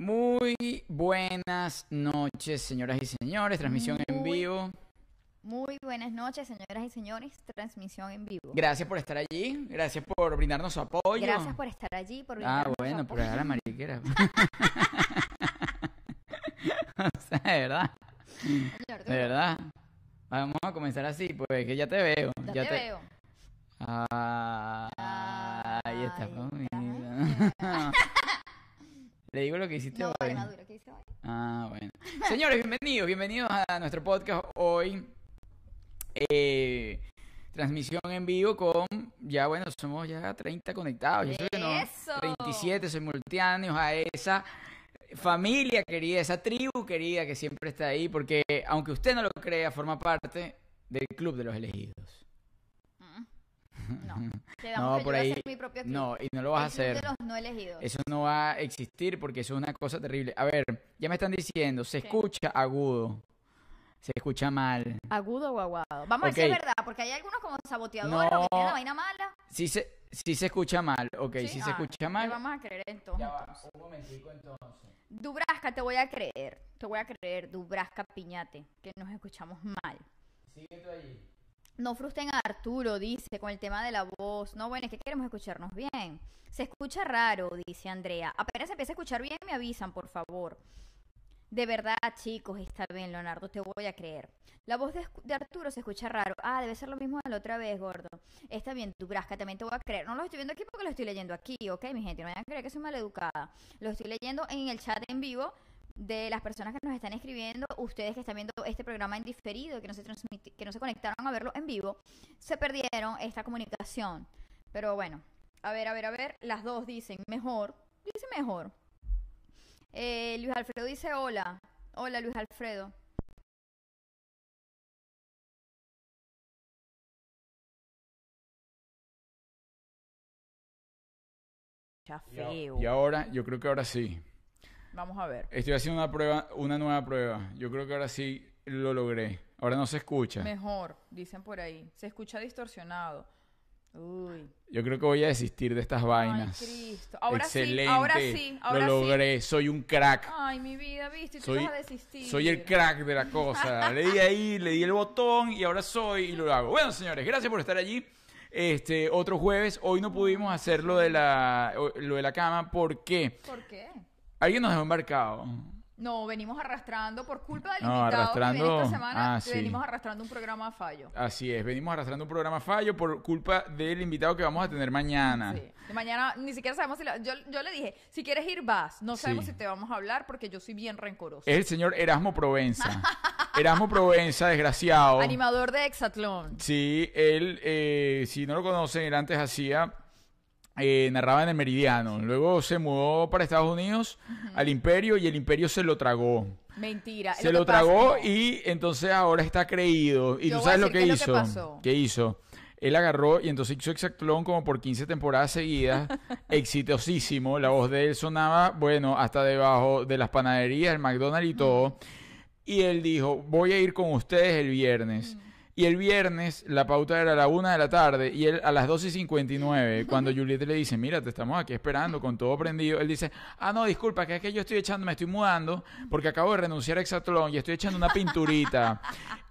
Muy buenas noches, señoras y señores. Transmisión en vivo. Muy buenas noches, señoras y señores. Transmisión en vivo. Gracias por estar allí. Gracias por brindarnos su apoyo. Gracias por estar allí, por Ah, brindarnos bueno, su por dejar la apoyo. mariquera. o sea, de verdad. Señor, De verdad. Vamos a comenzar así, pues que ya te veo. Ya, te, veo. Ah, ahí está. Le digo lo que hiciste No, hoy. vale, Maduro, ¿qué dice hoy? Ah, bueno. Señores, bienvenidos, bienvenidos a nuestro podcast hoy. Eh, transmisión en vivo con, ya bueno, somos ya 30 conectados. Yo que no, ¡Eso! 37 simultáneos a esa familia querida, esa tribu querida que siempre está ahí, porque aunque usted no lo crea, forma parte del club de los elegidos. Mm. No, No, por ahí. mi propio club. No, y no lo vas a hacer. de los no elegidos. Eso no va a existir porque eso es una cosa terrible. A ver, ya me están diciendo, se escucha agudo, se escucha mal. Agudo o aguado. Vamos a ver si es verdad, porque hay algunos como saboteadores No. que tienen la vaina mala. Sí se, sí se escucha mal, ok, sí, se Ah, escucha mal. vamos a creer entonces. Ya va, un momentico entonces. Dubrasca, te voy a creer. Te voy a creer, Dubrasca Piñate, que nos escuchamos mal. Sigue tú allí. No frustren a Arturo, dice, con el tema de la voz. No, bueno, es que queremos escucharnos bien. Se escucha raro, dice Andrea. Apenas se empieza a escuchar bien, me avisan, por favor. De verdad, chicos, está bien, Leonardo, te voy a creer. La voz de, Arturo se escucha raro. Ah, debe ser lo mismo de la otra vez, gordo. Está bien, tu brasca, también te voy a creer. No lo estoy viendo aquí porque lo estoy leyendo aquí, ¿ok, mi gente? No vayan a creer que soy maleducada. Lo estoy leyendo en el chat en vivo de las personas que nos están escribiendo, ustedes que están viendo este programa en diferido, que no se que no se conectaron a verlo en vivo, se perdieron esta comunicación. Pero bueno, a ver, a ver, a ver, las dos dicen mejor, dice mejor. Eh, Luis Alfredo dice hola. Hola Luis Alfredo. Feo. Y ahora, yo creo que ahora sí. Vamos a ver. Estoy haciendo una prueba, una nueva prueba. Yo creo que ahora sí lo logré. Ahora no se escucha. Mejor, dicen por ahí. Se escucha distorsionado. Uy. Yo creo que voy a desistir de estas vainas. Ay, Cristo. Ahora Excelente. sí, ahora sí, ahora lo sí. logré. Soy un crack. Ay, mi vida, viste, tú Soy, vas a desistir. soy el crack de la cosa. le di ahí, le di el botón y ahora soy y lo hago. Bueno, señores, gracias por estar allí. Este, otro jueves, hoy no pudimos hacer lo de la, lo de la cama porque ¿Por qué? alguien nos dejó embarcado. No, venimos arrastrando por culpa del No, invitado que arrastrando- viene esta semana. ah, sí. Venimos arrastrando un programa a fallo. Así es, venimos arrastrando un programa fallo por culpa del invitado que vamos a tener mañana. Sí. De mañana ni siquiera sabemos si la- yo, yo le dije, si quieres ir, vas. No sabemos Sí. si te vamos a hablar porque yo soy bien rencoroso. Es el señor Erasmo Provenza. Erasmo Provenza, desgraciado. Animador de Exatlón. Sí, él, eh, si no lo conocen, él antes hacía, eh, narraba en el Meridiano. Luego se mudó para Estados Unidos, al Imperio, y el Imperio se lo tragó. Mentira. Se lo tragó y entonces ahora está creído. Y Yo tú sabes lo que qué es lo que hizo. pasó. ¿Qué hizo? Él agarró y entonces hizo Exactlón como por 15 temporadas seguidas, exitosísimo. La voz de él sonaba, bueno, hasta debajo de las panaderías, el McDonald's y todo. Y él dijo, voy a ir con ustedes el viernes. Y el viernes la pauta era a la una de la tarde y él a las 12 y 59, cuando Juliette le dice, mira, te estamos aquí esperando con todo prendido, él dice, ah, no, disculpa, que es que yo estoy echando, me estoy mudando porque acabo de renunciar a Exatlón y estoy echando una pinturita.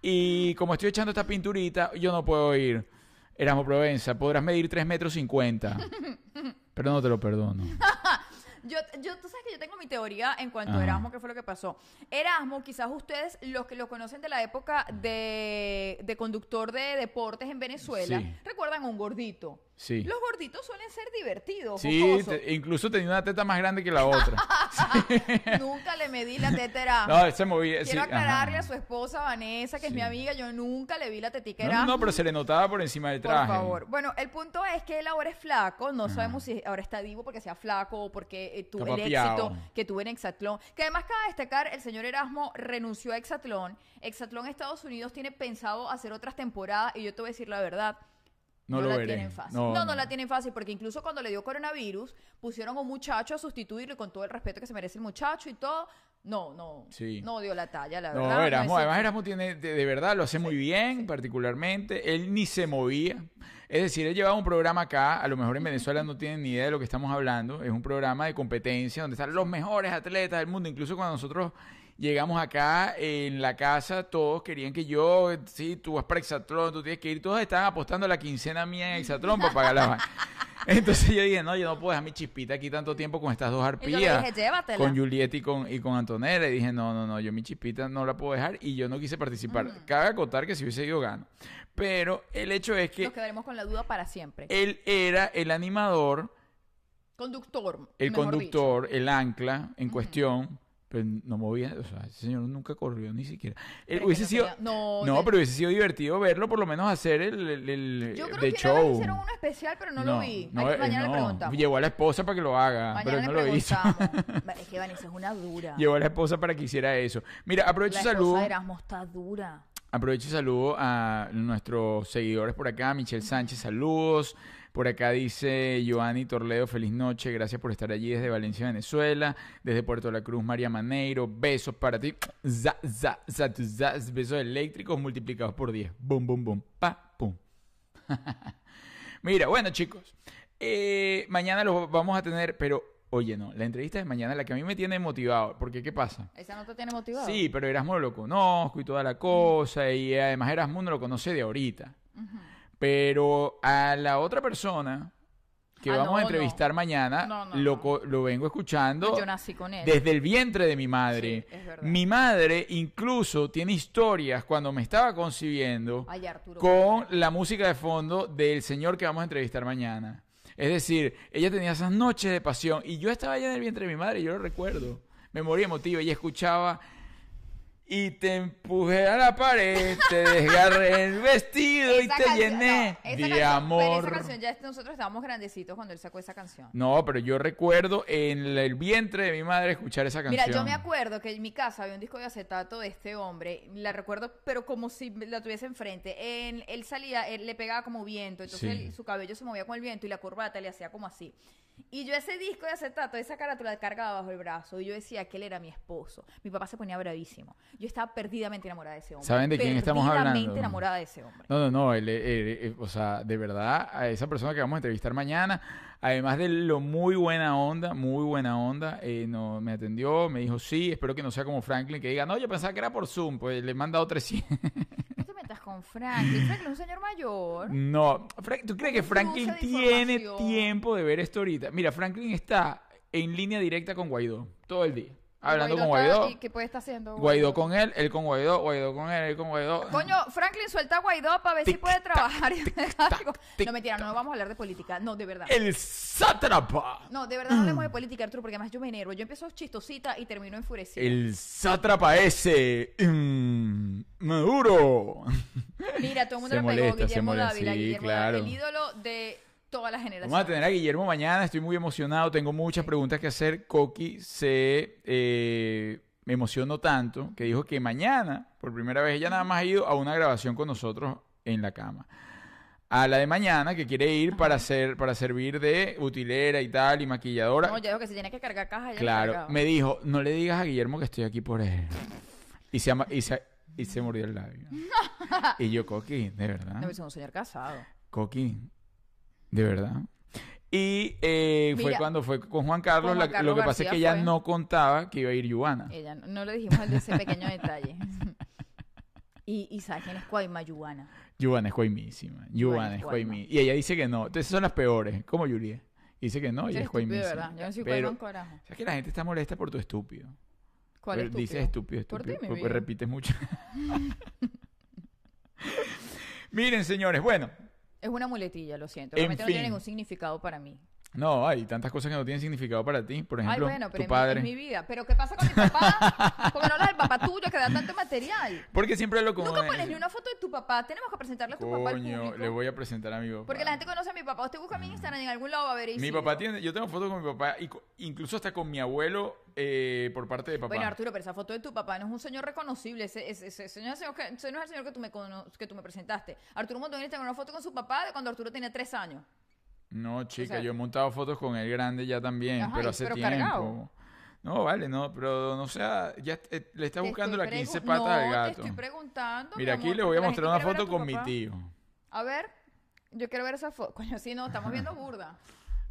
y como estoy echando esta pinturita, yo no puedo ir. Erasmo Provenza, podrás medir 3 metros 50. Pero no te lo perdono. Yo, yo, tú sabes que yo tengo mi teoría en cuanto a. Erasmo, qué fue lo que pasó. Erasmo, quizás ustedes, los que lo conocen de la época de, de conductor de deportes en Venezuela, Sí. recuerdan a un gordito. Sí. Los gorditos suelen ser divertidos, Sí, te- incluso tenía una teta más grande que la otra. Nunca le medí la teta a Erasmo. No, se movía. sí, Quiero aclararle ajá. a su esposa Vanessa, que es mi amiga, yo nunca le vi la tetica a No, pero se le notaba por encima del Por traje. favor. Bueno, el punto es que él ahora es flaco. No Ajá. sabemos si ahora está vivo porque sea flaco o porque eh, tuvo el éxito que tuvo en Exatlón. Que además cabe destacar, el señor Erasmo renunció a Exatlón. Exatlón Estados Unidos tiene pensado hacer otras temporadas y yo te voy a decir la verdad. No, No, lo la veré. tienen fácil. No, no, la tienen fácil porque incluso cuando le dio coronavirus pusieron a un muchacho a sustituirlo y con todo el respeto que se merece el muchacho y todo. No, no. Sí. No dio la talla, la No, verdad. Erasmo, además Erasmo tiene, de, de verdad, lo hace muy bien, particularmente. Él ni se movía. Es decir, él llevaba un programa acá, a lo mejor en Venezuela no tienen ni idea de lo que estamos hablando. Es un programa de competencia donde están los mejores atletas del mundo. Incluso cuando nosotros llegamos acá en la casa, todos querían que yo, sí, tú vas para Exatlón, tú tienes que ir. Todos estaban apostando la quincena mía en Exatlón para pagar la vaina. Entonces yo dije, no, yo no puedo dejar mi chispita aquí tanto tiempo con estas dos Y arpías le dije, con Juliet y con, y con Antonella. Y dije, no, no, no, yo mi chispita no la puedo dejar y yo no quise participar. Cabe acotar que si hubiese ido gano. Pero el hecho es que Nos quedaremos con la duda para siempre. él era el animador, conductor. el conductor, el ancla en cuestión. Pero no movía, o sea, ese señor nunca corrió ni siquiera. Eh, hubiese no sido, no, no, de- pero hubiese sido divertido verlo, por lo menos hacer el, el, el-. Yo creo de que vez show. hicieron uno especial, pero no, lo vi. no, eh, mañana le preguntamos. Llevó a la esposa para que lo haga, Mañana pero no lo hizo. es que Vanessa es una dura. Llevó a la esposa para que hiciera eso. Mira, aprovecho la y saludo. esposa de Erasmo está dura. Aprovecho y saludo a nuestros seguidores por acá. Michelle Sánchez, saludos. Por acá dice Joanny Torledo, feliz noche. Gracias por estar allí desde Valencia, Venezuela. Desde Puerto La Cruz, María Maneiro. Besos para ti. Za, za, za, za. Besos eléctricos multiplicados por 10. Boom, boom, boom. Pa, pum. Mira, bueno, chicos. eh, mañana los vamos a tener, pero oye, no. La entrevista de mañana, la que a mí me tiene motivado. Porque, ¿qué pasa? ¿Esa no te tiene motivado? Sí, pero Erasmo lo conozco y toda la cosa, y además Erasmo no lo conoce de ahorita. Pero a la otra persona que Ah, vamos no, a no. entrevistar mañana, No, lo, lo vengo escuchando Yo nací con él. desde el vientre de mi madre. Sí, mi madre incluso tiene historias cuando me estaba concibiendo Ay, con la música de fondo del señor que vamos a entrevistar mañana. Es decir, ella tenía esas noches de pasión y yo estaba allá en el vientre de mi madre, yo lo recuerdo. Memoria emotiva, ella escuchaba y te empujé a la pared, te desgarré el vestido y te canción- llené no, de canción- amor. esa canción ya nosotros estábamos grandecitos cuando él sacó esa canción. No, pero yo recuerdo en el vientre de mi madre escuchar esa canción. Mira, yo me acuerdo que en mi casa había un disco de acetato de este hombre, la recuerdo, pero como si la tuviese enfrente. En- él salía, él le pegaba como viento, entonces Sí. él- su cabello se movía con el viento y la corbata le hacía como así. Y yo ese disco de acetato, esa carátula, la cargaba bajo el brazo y yo decía que él era mi esposo. Mi papá se ponía bravísimo. Yo estaba perdidamente enamorada de ese hombre. ¿Saben de quién estamos hablando? Perdidamente enamorada de ese hombre. No, no, no, él, él- él- o sea, de verdad, a esa persona que vamos a entrevistar mañana, además de lo muy buena onda, muy buena onda, eh, no, me atendió, me dijo sí, espero que no sea como Franklin, que diga, no, yo pensaba que era por Zoom, pues le he mandado 300. No te metas con Franklin. Franklin es un señor mayor. No, ¿tú crees que Franklin tiene tiempo de ver esto ahorita? Mira, Franklin está en línea directa con Guaidó, todo el día, hablando con Guaidó, ¿Y qué puede estar haciendo? Guaidó con él, él con Guaidó, Guaidó con él, él con Guaidó. Coño, Franklin suelta a Guaidó para ver si Tic, puede trabajar. y hacer algo. tic, no, mentira, no vamos a hablar de política. No, de verdad. El sátrapa. No, de verdad no hablemos de política, Arturo, porque además yo me enervo. Yo empiezo chistosita y termino enfurecida. El sátrapa ese. mm, Maduro. Mira, todo el mundo Se le pegó molesta, Guillermo Dávila. sí, Guillermo claro. Dávila, el ídolo de toda la generación. Vamos a tener a Guillermo mañana. Estoy muy emocionado. Tengo muchas preguntas que hacer. Coqui se eh, me emocionó tanto que dijo que mañana, por primera vez, ella nada más ha ido a una grabación con nosotros en la cama. A la de mañana, que quiere ir para hacer, para servir de utilera y tal, y maquilladora. No, ya dijo que si tiene que cargar cajas, ya Claro, me dijo, no le digas a Guillermo que estoy aquí por él. Y se, ama- y se, y se mordió el labio. y yo, Coqui, de verdad. No, es un señor casado. Coqui, de verdad. Y eh, fue cuando fue con Juan Carlos. con Juan la- Carlos lo que pasa es que ella fue. no contaba que iba a ir Yuana. Ella, no, no le dijimos el de ese pequeño detalle. y, y ¿sabes quién es Cuayma Yuana? Yuana es coimísima. Yuana es coimí. Y ella dice que no. Entonces son las peores, como Juliet. Dice que no, ella es estúpido, coimísima. ¿verdad? Yo no soy Pero, un carajo. ¿sabes que la gente está molesta por tu estúpido? ¿Cuál Pero es Dices estúpido, Por ti, estúpido. mi porque vida. repites mucho. Miren, señores, bueno, Es una muletilla, lo siento. En Realmente no tiene ningún significado para mí. No, hay tantas cosas que no tienen significado para ti. Por Ay, ejemplo, bueno, pero tu es mi- padre. mi, vida. Pero ¿qué pasa con mi papá? Porque no hablas del papá tuyo que da tanto material. Porque siempre lo como Nunca pones ni una foto de tu papá. Tenemos que presentarle a tu papá al Coño, público. le voy a presentar a mi papá. Porque la gente conoce a mi papá. Usted busca mi Instagram y en algún lado va a ver Mi papá tiene, yo tengo fotos con mi papá, incluso hasta con mi abuelo eh, por parte de papá. Bueno, Arturo, pero esa foto de tu papá no es un señor reconocible. Ese, ese- ese señor, ese no es el señor que tú me, cono- que tú me presentaste. Arturo Montonero tiene una foto con su papá de cuando Arturo tenía tres años. No, chica, sea- yo he montado fotos con el grande ya también, Ajá, pero hace pero tiempo. cargado. No, vale, no, pero no sea, ya eh, le está buscando la 15 pregu- patas no, al gato. te estoy preguntando. Mira, mi aquí le voy a mostrar una foto con mi tío. A ver, yo quiero ver esa foto. Coño, sí, no, estamos viendo burda.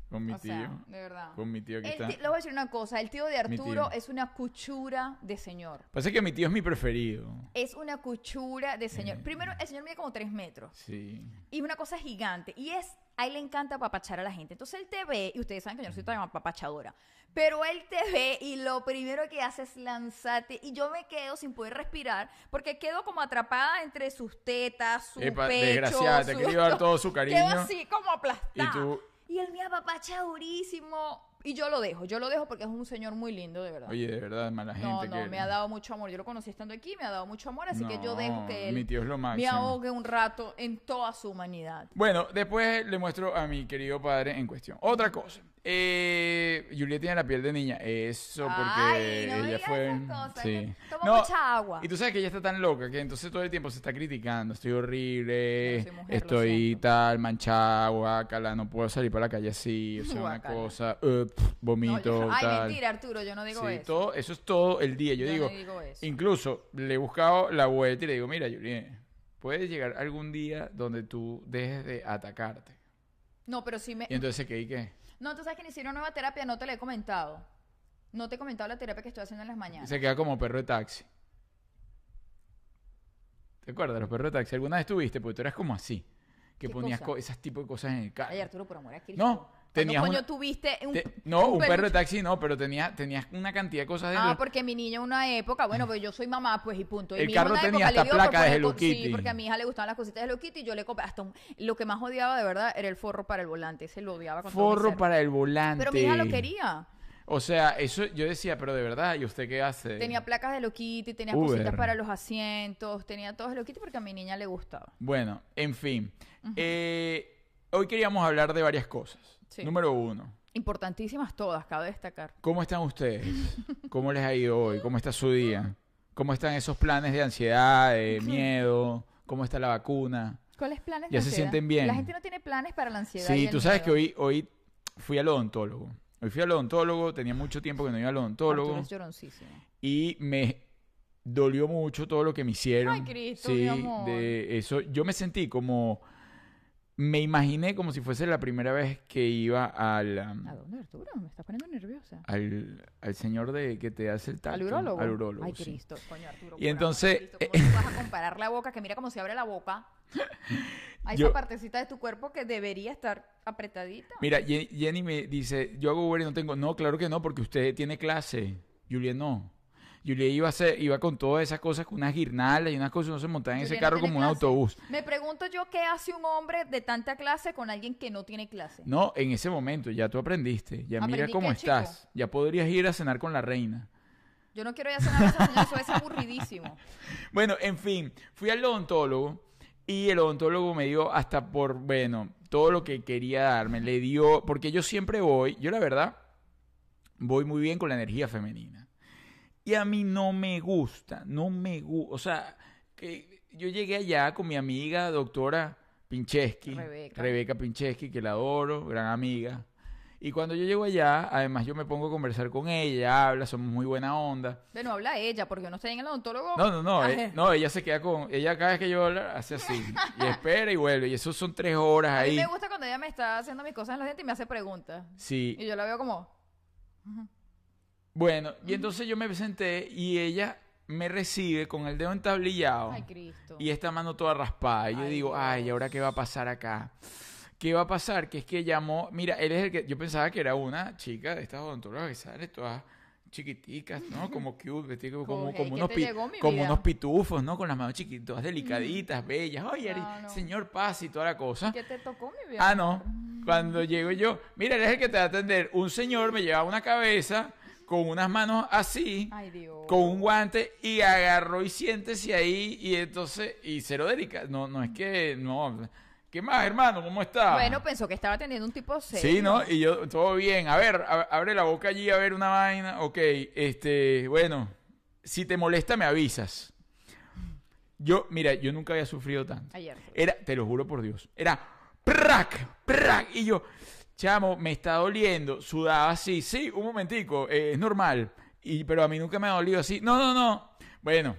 Con mi o tío. sea, de verdad. Con mi tío aquí El está. le voy a decir una cosa, el tío de Arturo tío. es una cuchura de señor. Pasa que mi tío es mi preferido. Es una cuchura de Eh. señor. Primero, el señor mide como tres metros. Sí. Y es una cosa gigante. Y es, a él le encanta apapachar a la gente. Entonces él te ve, y ustedes saben que yo no soy tan apapachadora, pero él te ve y lo primero que hace es lanzarte. Y yo me quedo sin poder respirar porque quedo como atrapada entre sus tetas, su Epa, pecho. desgraciada, te quería dar todo su cariño. Quedo así como aplastada. Y tú- Y él me apapacha durísimo. Y yo lo dejo, yo lo dejo porque es un señor muy lindo, de verdad. Oye, de verdad, mala gente. no, no, que... me ha dado mucho amor. Yo lo conocí estando aquí, me ha dado mucho amor, así que yo dejo que él Mi tío es lo me ahogue un rato en toda su humanidad. Bueno, después le muestro a mi querido padre en cuestión. Otra cosa. Eh, Juliet tiene la piel de niña. Eso porque Ay, no ella fue. esas cosas, sí. toma No, mucha agua. Y tú sabes que ella está tan loca que entonces todo el tiempo se está criticando. Estoy horrible. Soy mujer, estoy tal, manchada, guácala. No puedo salir para la calle así. O sea, una cosa. eh, pf, No, vomito. yo- ay, tal. mentira, Arturo, yo no digo Sí, eso. todo, eso es todo el día. Yo, Yo digo, no digo eso. incluso le he buscado la vuelta y le digo, mira, Juliet, puede llegar algún día donde tú dejes de atacarte. No, pero sí me... Y entonces, ¿qué? ¿Y qué? No, tú sabes que inicié una nueva terapia, no te la he comentado. No te he comentado la terapia que estoy haciendo en las mañanas. Se queda como perro de taxi. ¿Te acuerdas los perros de taxi? ¿Alguna vez tuviste? Porque tú eras como así. Que ¿Qué ponías esas tipo de cosas en el carro. Ay, Arturo, por amor a Cristo. No, ¿Cuándo tenías coño una- tuviste un... Te- no, un, perro de taxi no, pero tenías, tenías una cantidad de cosas dentro. Ah, porque mi niña en una época, bueno, pues yo soy mamá, pues y punto. Y El mi carro una tenía época le hasta dio placa de Hello co- Sí, Kitty. porque a mi hija le gustaban las cositas de Hello Kitty y yo le compré hasta un- Lo que más odiaba de verdad era el forro para el volante. Ese lo odiaba con Forro para el volante. Pero mi hija lo quería. O sea, eso yo decía, pero de verdad, ¿y usted qué hace? Tenía placas de Kitty, tenía Uber. cositas para los asientos, tenía todo Hello Kitty porque a mi niña le gustaba. Bueno, en fin. Eh, hoy queríamos hablar de varias cosas. Sí. Número uno. Importantísimas todas, cabe destacar. ¿Cómo están ustedes? ¿Cómo les ha ido hoy? ¿Cómo está su día? ¿Cómo están esos planes de ansiedad, de miedo? ¿Cómo está la vacuna? ¿Cuáles planes? de ¿Ya se ansiedad? sienten bien? La gente no tiene planes para la ansiedad. Sí, tú sabes que hoy, hoy fui al odontólogo. Hoy fui al odontólogo, tenía mucho tiempo que no iba al odontólogo y me dolió mucho todo lo que me hicieron. Ay, Cristo, sí, mi amor. de eso. Yo me sentí como, me imaginé como si fuese la primera vez que iba al, um, ¿A dónde, Arturo? Me estás poniendo nerviosa. al, al señor de que te hace el tacto. ¿Al urólogo? Al urólogo, Ay, sí. Cristo. Coño, Arturo. Y entonces, Cristo, ¿Cómo tú vas a comparar la boca? Que mira cómo se abre la boca. Hay Yo- esa partecita de tu cuerpo que debería estar apretadita. Mira, Jenny me dice, yo hago Uber y no tengo. No, claro que no, porque usted tiene clase. Julia no. Julia iba a iba con todas esas cosas, con unas guirnaldas y unas cosas, no se montaba en ese carro como un autobús. Me pregunto yo qué hace un hombre de tanta clase con alguien que no tiene clase. No, en ese momento ya tú aprendiste. Ya mira ¿Aprendí cómo chico? estás. Ya podrías ir a cenar con la reina. Yo no quiero ir a cenar a esa señora, eso es aburridísimo. Bueno, en fin, fui al odontólogo y el odontólogo me dio hasta por, bueno, todo lo que quería darme. Le dio, porque yo siempre voy, yo la verdad, voy muy bien con la energía femenina. Y a mí no me gusta, no me gusta. O sea, que yo llegué allá con mi amiga doctora Pincheski, Rebeca. Rebeca Pincheski, que la adoro, gran amiga. Y cuando yo llego allá, además yo me pongo a conversar con ella, habla, somos muy buena onda. Bueno, habla ella, porque yo no estoy en el odontólogo. No, no, no, Ajá. eh, no, ella se queda con, ella cada vez que yo hablo hace así, y espera y vuelve, y eso son tres horas A mí ahí. me gusta cuando ella me está haciendo mis cosas en los dientes y me hace preguntas. Sí, Y yo la veo como, bueno, y entonces yo me senté y ella me recibe con el dedo entablillado ay, Cristo. y esta mano toda raspada. Y yo Ay, digo, ay, ¿y ahora qué va a pasar acá? ¿Qué va a pasar? Que es que llamó, mira, él es el que, yo pensaba que era una chica de estas odontólogas que sale todas chiquiticas, ¿no? Como cute, como, como, Coge, como ¿qué unos, pi- como unos pitufos, ¿no? Con las manos chiquitas, delicaditas, bellas. Oye, No, no. señor Paz y toda la cosa. ¿Qué te tocó, mi vida? Ah, no. Cuando llego yo, mira, él es el que te va a atender. Un señor me llevaba una cabeza con unas manos así, Ay, Dios. con un guante y agarró y siéntese ahí y entonces, y cero delicado. No, no es que, no. ¿Qué más, hermano? ¿Cómo está? Bueno, pensó que estaba atendiendo un tipo serio. Sí, ¿no? Y yo, todo bien. A ver, a- abre la boca allí a ver una vaina. Ok, este, bueno, si te molesta me avisas. Yo, mira, yo nunca había sufrido tanto. Ayer. Era, te lo juro por Dios, era ¡prac! ¡prac! Y yo, chamo, me está doliendo. Sudaba así, sí, un momentico, eh, es normal. Y, pero a mí nunca me ha dolido así. No, no, no. Bueno,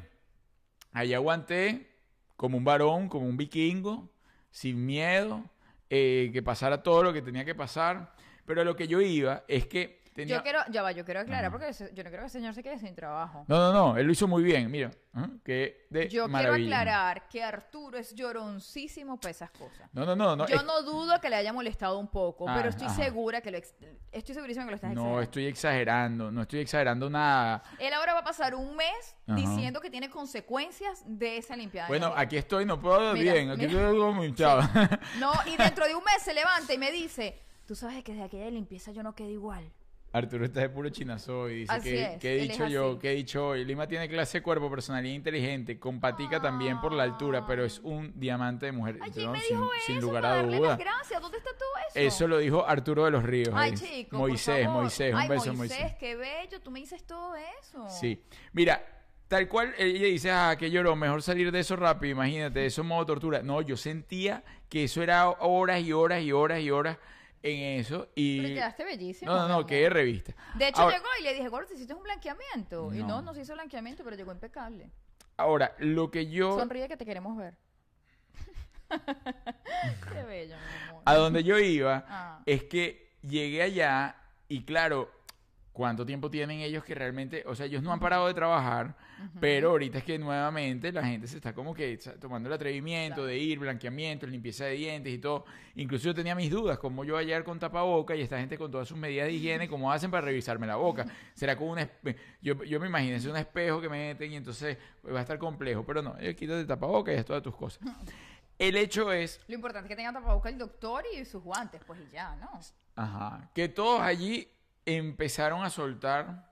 ahí aguanté como un varón, como un vikingo, sin miedo, eh, que pasara todo lo que tenía que pasar. Pero lo que yo iba es que tenía... Yo quiero, ya va, yo quiero aclarar Ajá. porque ese- yo no quiero que el señor se quede sin trabajo. No, no, no, él lo hizo muy bien, mira. Que de Yo quiero aclarar que Arturo es lloroncísimo para esas cosas. No, no, no, no. yo es- no dudo que le haya molestado un poco, Ah, pero estoy ajá. segura que lo ex- estoy segurísima que lo estás No, exagerando. estoy exagerando, no estoy exagerando nada. Él ahora va a pasar un mes Ajá. diciendo que tiene consecuencias de esa limpiada. de Bueno, aquí estoy, no puedo hablar Mira, bien, aquí mira. estoy como hinchado. No, y dentro de un mes se levanta y me dice, tú sabes que de aquella limpieza yo no quedo igual. Arturo está de puro chinazo y dice Así que, es, que he dicho yo, que he dicho hoy. Lima tiene clase de cuerpo, personalidad inteligente, compatica también por la altura, pero es un diamante de mujer. Ay, No, ¿quién me sin, dijo sin eso? lugar a duda. gracias. ¿Dónde está todo eso? Eso lo dijo Arturo de los Ríos. Ay, chico, por Moisés, favor. Moisés, un Ay, beso Moisés, Moisés. qué bello, tú me dices todo eso. Sí. Mira, tal cual ella dice, ah, que lloró, mejor salir de eso rápido, imagínate, eso es modo tortura. No, yo sentía que eso era horas y horas y horas y horas en eso y... Pero quedaste bellísimo. No, no, no, amor. que revista. De hecho, Ahora- llegó y le dije, Gordo, ¿te hiciste un blanqueamiento? Y No. no, no se hizo blanqueamiento, pero llegó impecable. Ahora, lo que yo... Sonríe que te queremos ver. qué bello, mi amor. A donde yo iba Ah. es que llegué allá y claro, ¿cuánto tiempo tienen ellos que realmente, o sea, ellos no han parado de trabajar, pero ahorita es que nuevamente la gente se está como que tomando el atrevimiento Claro. de ir, blanqueamiento, limpieza de dientes y todo. Incluso yo tenía mis dudas, como yo ayer con tapaboca y esta gente con todas sus medidas de higiene, ¿cómo hacen para revisarme la boca? ¿Será con un yo, yo me imagino, es un espejo que me meten y entonces va a estar complejo, pero no, ellos quítate el tapaboca y es todas tus cosas. El hecho es Lo importante es que tenga tapabocas el doctor y sus guantes, pues y ya, ¿no? Ajá. Que todos allí empezaron a soltar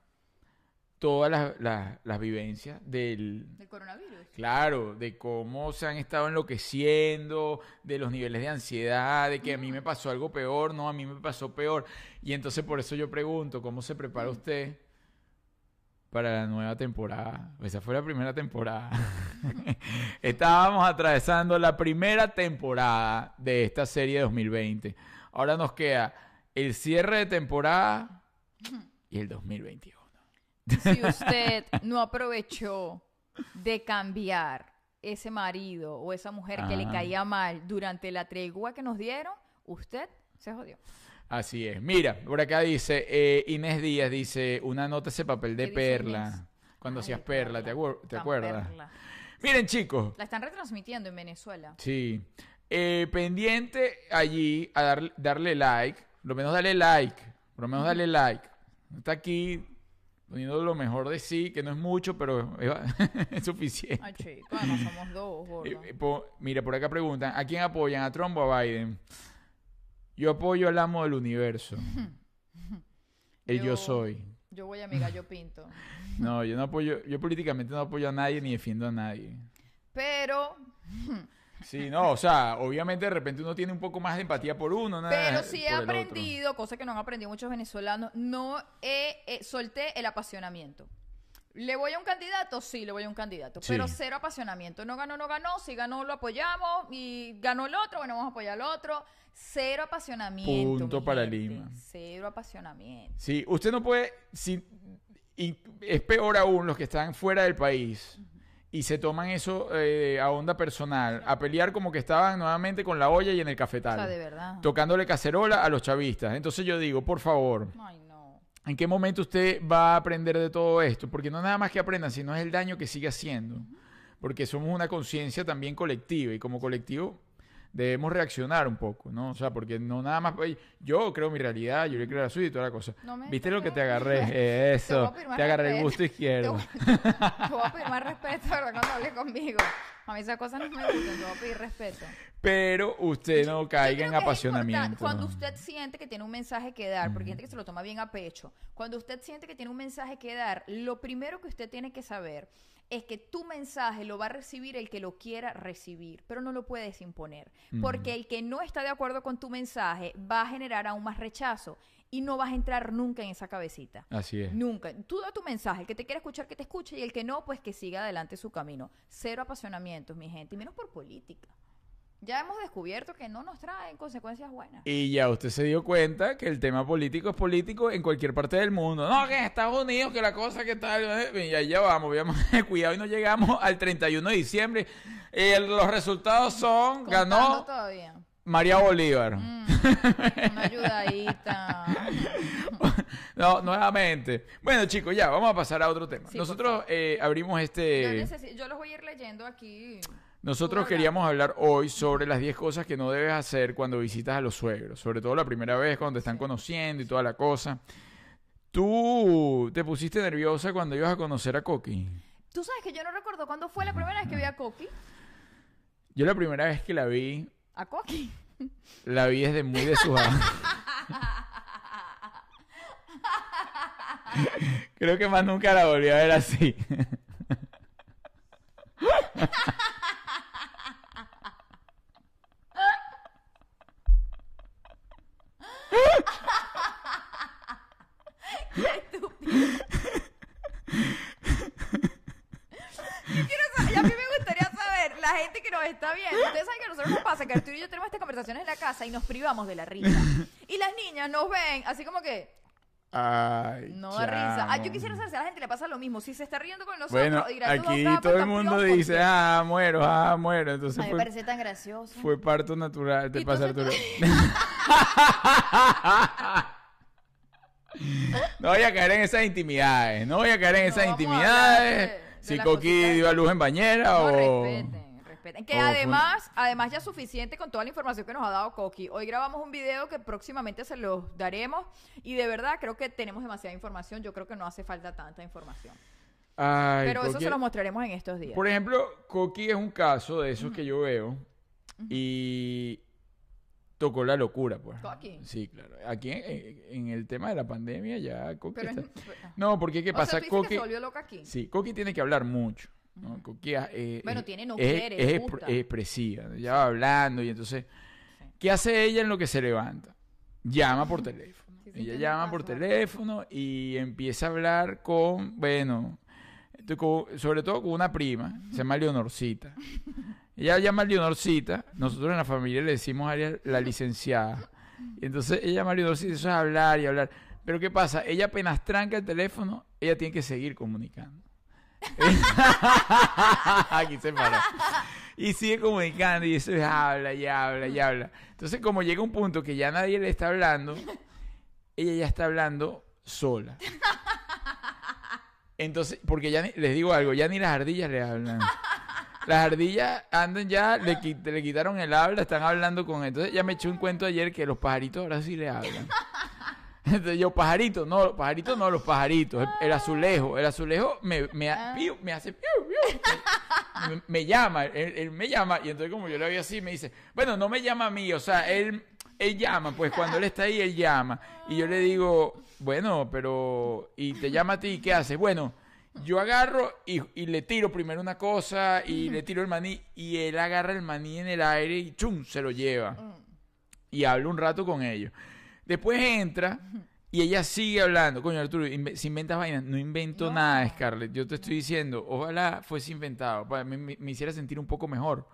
todas las, las- las vivencias del... Del coronavirus. Claro, de cómo se han estado enloqueciendo, de los niveles de ansiedad, de que a mí me pasó algo peor, no, a mí me pasó peor. Y entonces por eso yo pregunto, ¿cómo se prepara usted para la nueva temporada? Esa fue la primera temporada. Estábamos atravesando la primera temporada de esta serie 2020. Ahora nos queda el cierre de temporada y el 2021. Si usted no aprovechó de cambiar ese marido o esa mujer que le Ajá. caía mal durante la tregua que nos dieron, usted se jodió. Así es. Mira, por acá dice eh, Inés Díaz, dice, una nota ese papel de perla. Cuando hacías perla, ¿te, acuer- te Tan acuerdas? perla. Miren chicos, La están retransmitiendo en Venezuela. sí. Eh, pendiente allí a dar- darle like, por lo menos dale like, por lo menos dale like. Está aquí poniendo lo mejor de sí, que no es mucho, pero es, suficiente. Ay, chicos, no somos dos, gordo. Eh, eh, po- mira, por acá preguntan, ¿a quién apoyan? ¿A Trump o a Biden? Yo apoyo al amo del universo. El yo, Yo- soy. Yo voy a mi gallo pinto. No, yo no apoyo, yo políticamente no apoyo a nadie ni defiendo a nadie. Pero, Sí, no, o sea, obviamente de repente uno tiene un poco más de empatía por uno, nada, pero sí he aprendido, cosa que no han aprendido muchos venezolanos, no he, eh, solté el apasionamiento. ¿Le voy a un candidato? Sí, le voy a un candidato. Sí. Pero cero apasionamiento. No ganó, no ganó. Si ganó, lo apoyamos. Y ganó el otro, bueno, vamos a apoyar al otro. Cero apasionamiento. Punto para gente. Lima. Cero apasionamiento. Sí, usted no puede, si, y es peor aún los que están fuera del país y se toman eso eh, a onda personal, a pelear como que estaban nuevamente con la olla y en el O cafetal. sea, de verdad. tocándole cacerola a los chavistas. Entonces yo digo, por favor, Ay, no. ¿en qué momento usted va a aprender de todo esto? Porque no nada más que aprendan, sino es el daño que sigue haciendo. Porque somos una conciencia también colectiva y como colectivo debemos reaccionar un poco, ¿no? O sea, porque no nada más, oye, yo creo mi realidad, yo le creo la suya y toda la cosa. No me ¿Viste lo que te agarré? Eso, te agarré el gusto izquierdo. te voy a pedir más respeto, ¿verdad? Cuando hables conmigo. A mí esas cosas no me gustan, te voy a pedir respeto. Pero usted no Yo caiga en apasionamiento. Cuando usted siente que tiene un mensaje que dar, porque hay gente que se lo toma bien a pecho, cuando usted siente que tiene un mensaje que dar, lo primero que usted tiene que saber es que tu mensaje lo va a recibir el que lo quiera recibir, pero no lo puedes imponer, porque el que no está de acuerdo con tu mensaje va a generar aún más rechazo y no vas a entrar nunca en esa cabecita. Así es. Nunca. Tú da tu mensaje. El que te quiera escuchar, que te escuche. Y el que no, pues que siga adelante su camino. Cero apasionamientos, mi gente. Y menos por política. Ya hemos descubierto que no nos traen consecuencias buenas. Y ya usted se dio cuenta que el tema político es político en cualquier parte del mundo. No, que en Estados Unidos, que la cosa que tal. eh, Y allá vamos, veamos, cuidado y no llegamos al 31 de diciembre. Eh, los resultados son, Contando ganó todavía. María Bolívar. Mm, una ayudadita. No, nuevamente. Bueno, chicos, ya, vamos a pasar a otro tema. Sí, Nosotros eh, abrimos Yo, este... yo los voy a ir leyendo aquí. Nosotros queríamos hablar hoy sobre las 10 cosas que no debes hacer cuando visitas a los suegros, sobre todo la primera vez cuando te están conociendo y toda la cosa. ¿Tú te pusiste nerviosa cuando ibas a conocer a Coqui? Tú sabes que yo no recuerdo cuándo fue la primera vez que vi a Coqui. Yo la primera vez que la vi, A Coqui. la vi desde muy de su Creo que más nunca la volví a ver así. Estúpido. Yo a mí me gustaría saber, la gente que nos está viendo, ustedes saben que a nosotros nos pasa que Arturo y yo tenemos estas conversaciones en la casa y nos privamos de la risa. Y las niñas nos ven así como que Ay, no da risa. Ah, yo quisiera saber si a la gente le pasa lo mismo. Si se está riendo con nosotros, Bueno, dirá, "Estos dos aquí todo el están mundo piojos", dice, porque- ah, muero, ah, muero. Entonces mí me fue, parece tan gracioso. fue parto natural. Te pasa, Arturo. no voy a caer en esas intimidades. No voy a caer en No esas intimidades. de- de si Coqui dio a luz en bañera No, o... respeten, respeten. Que o fue- además, además ya es suficiente con toda la información que nos ha dado Coqui. Hoy grabamos un video que próximamente se los daremos y de verdad creo que tenemos demasiada información. Yo creo que no hace falta tanta información. Ay, Pero eso se los mostraremos en estos días. Por ejemplo, Coqui es un caso de esos que yo veo y tocó la locura, pues. Sí, claro. Aquí en, en el tema de la pandemia ya Coqui es- está- No, porque ¿qué o pasa? que se volvió loca aquí. Sí, Coqui tiene que hablar mucho. ¿No? Coqui eh, Bueno, es- tiene, no es, quiere, es expresiva. Ya va hablando y entonces... ¿Qué hace ella en lo que se levanta? Llama por teléfono. Sí, sí, ella llama por teléfono y empieza a hablar con, bueno, con- sobre todo con una prima, se llama Leonorcita. Ella llama a Leonorcita, nosotros en la familia le decimos a ella la licenciada. Y entonces ella llama a Leonorcita, eso es hablar y hablar. Pero ¿qué pasa? Ella apenas tranca el teléfono, ella tiene que seguir comunicando. Aquí se para. Y sigue comunicando y eso es habla y habla y habla. Entonces, como llega un punto que ya nadie le está hablando, ella ya está hablando sola. Entonces, porque ya les digo algo, ya ni las ardillas le hablan. Las ardillas andan ya, le, le quitaron el habla, están hablando con él. Entonces ya me eché un cuento ayer que los pajaritos ahora sí le hablan. Entonces yo, pajaritos, no, los pajaritos no, los pajaritos. El, el azulejo, el azulejo me, me, ha- piu, me hace piu, piu. Me, me llama, él, él me llama y entonces como yo le veo así, me dice, bueno, no me llama a mí, o sea, él, él llama, pues cuando él está ahí, él llama. Y yo le digo, bueno, pero, y te llama a ti, ¿qué haces? Bueno, yo agarro y, y le tiro primero una cosa y le tiro el maní y él agarra el maní en el aire y chum, se lo lleva. Y hablo un rato con ellos. Después entra y ella sigue hablando. Coño, Arturo, inve- si inventas vainas, no invento No. nada, Scarlett. Yo te estoy diciendo, ojalá fuese inventado, para mí me, me hiciera sentir un poco mejor.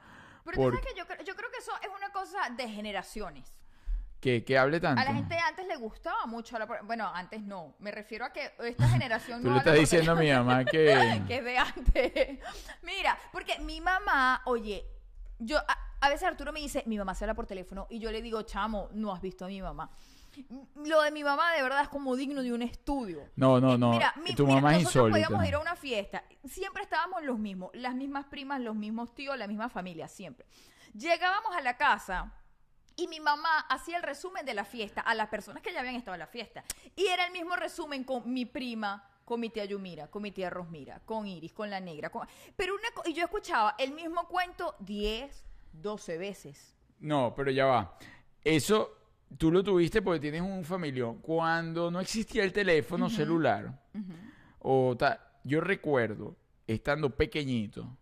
Pero tú sabes que yo, yo creo que eso es una cosa de generaciones. Que, que hable tanto. A la gente antes le gustaba mucho por- Bueno, antes no. Me refiero a que esta generación Tú no le estás diciendo a mi mamá que... que es de antes. Mira, porque mi mamá, oye, yo a, a veces Arturo me dice, mi mamá se habla por teléfono y yo le digo, chamo, no has visto a mi mamá. Lo de mi mamá de verdad es como digno de un estudio. No, no, Eh, no. Mira, mi- tu mira, mamá es insólita. podíamos ir a una fiesta. Siempre estábamos los mismos, las mismas primas, los mismos tíos, la misma familia, siempre. Llegábamos a la casa y mi mamá hacía el resumen de la fiesta a las personas que ya habían estado en la fiesta. Y era el mismo resumen con mi prima, con mi tía Yumira, con mi tía Rosmira, con Iris, con la negra. con- Pero una co- y yo escuchaba el mismo cuento 10, 12 veces. No, pero ya va. Eso tú lo tuviste porque tienes un familión. Cuando no existía el teléfono celular, o ta- yo recuerdo, estando pequeñito,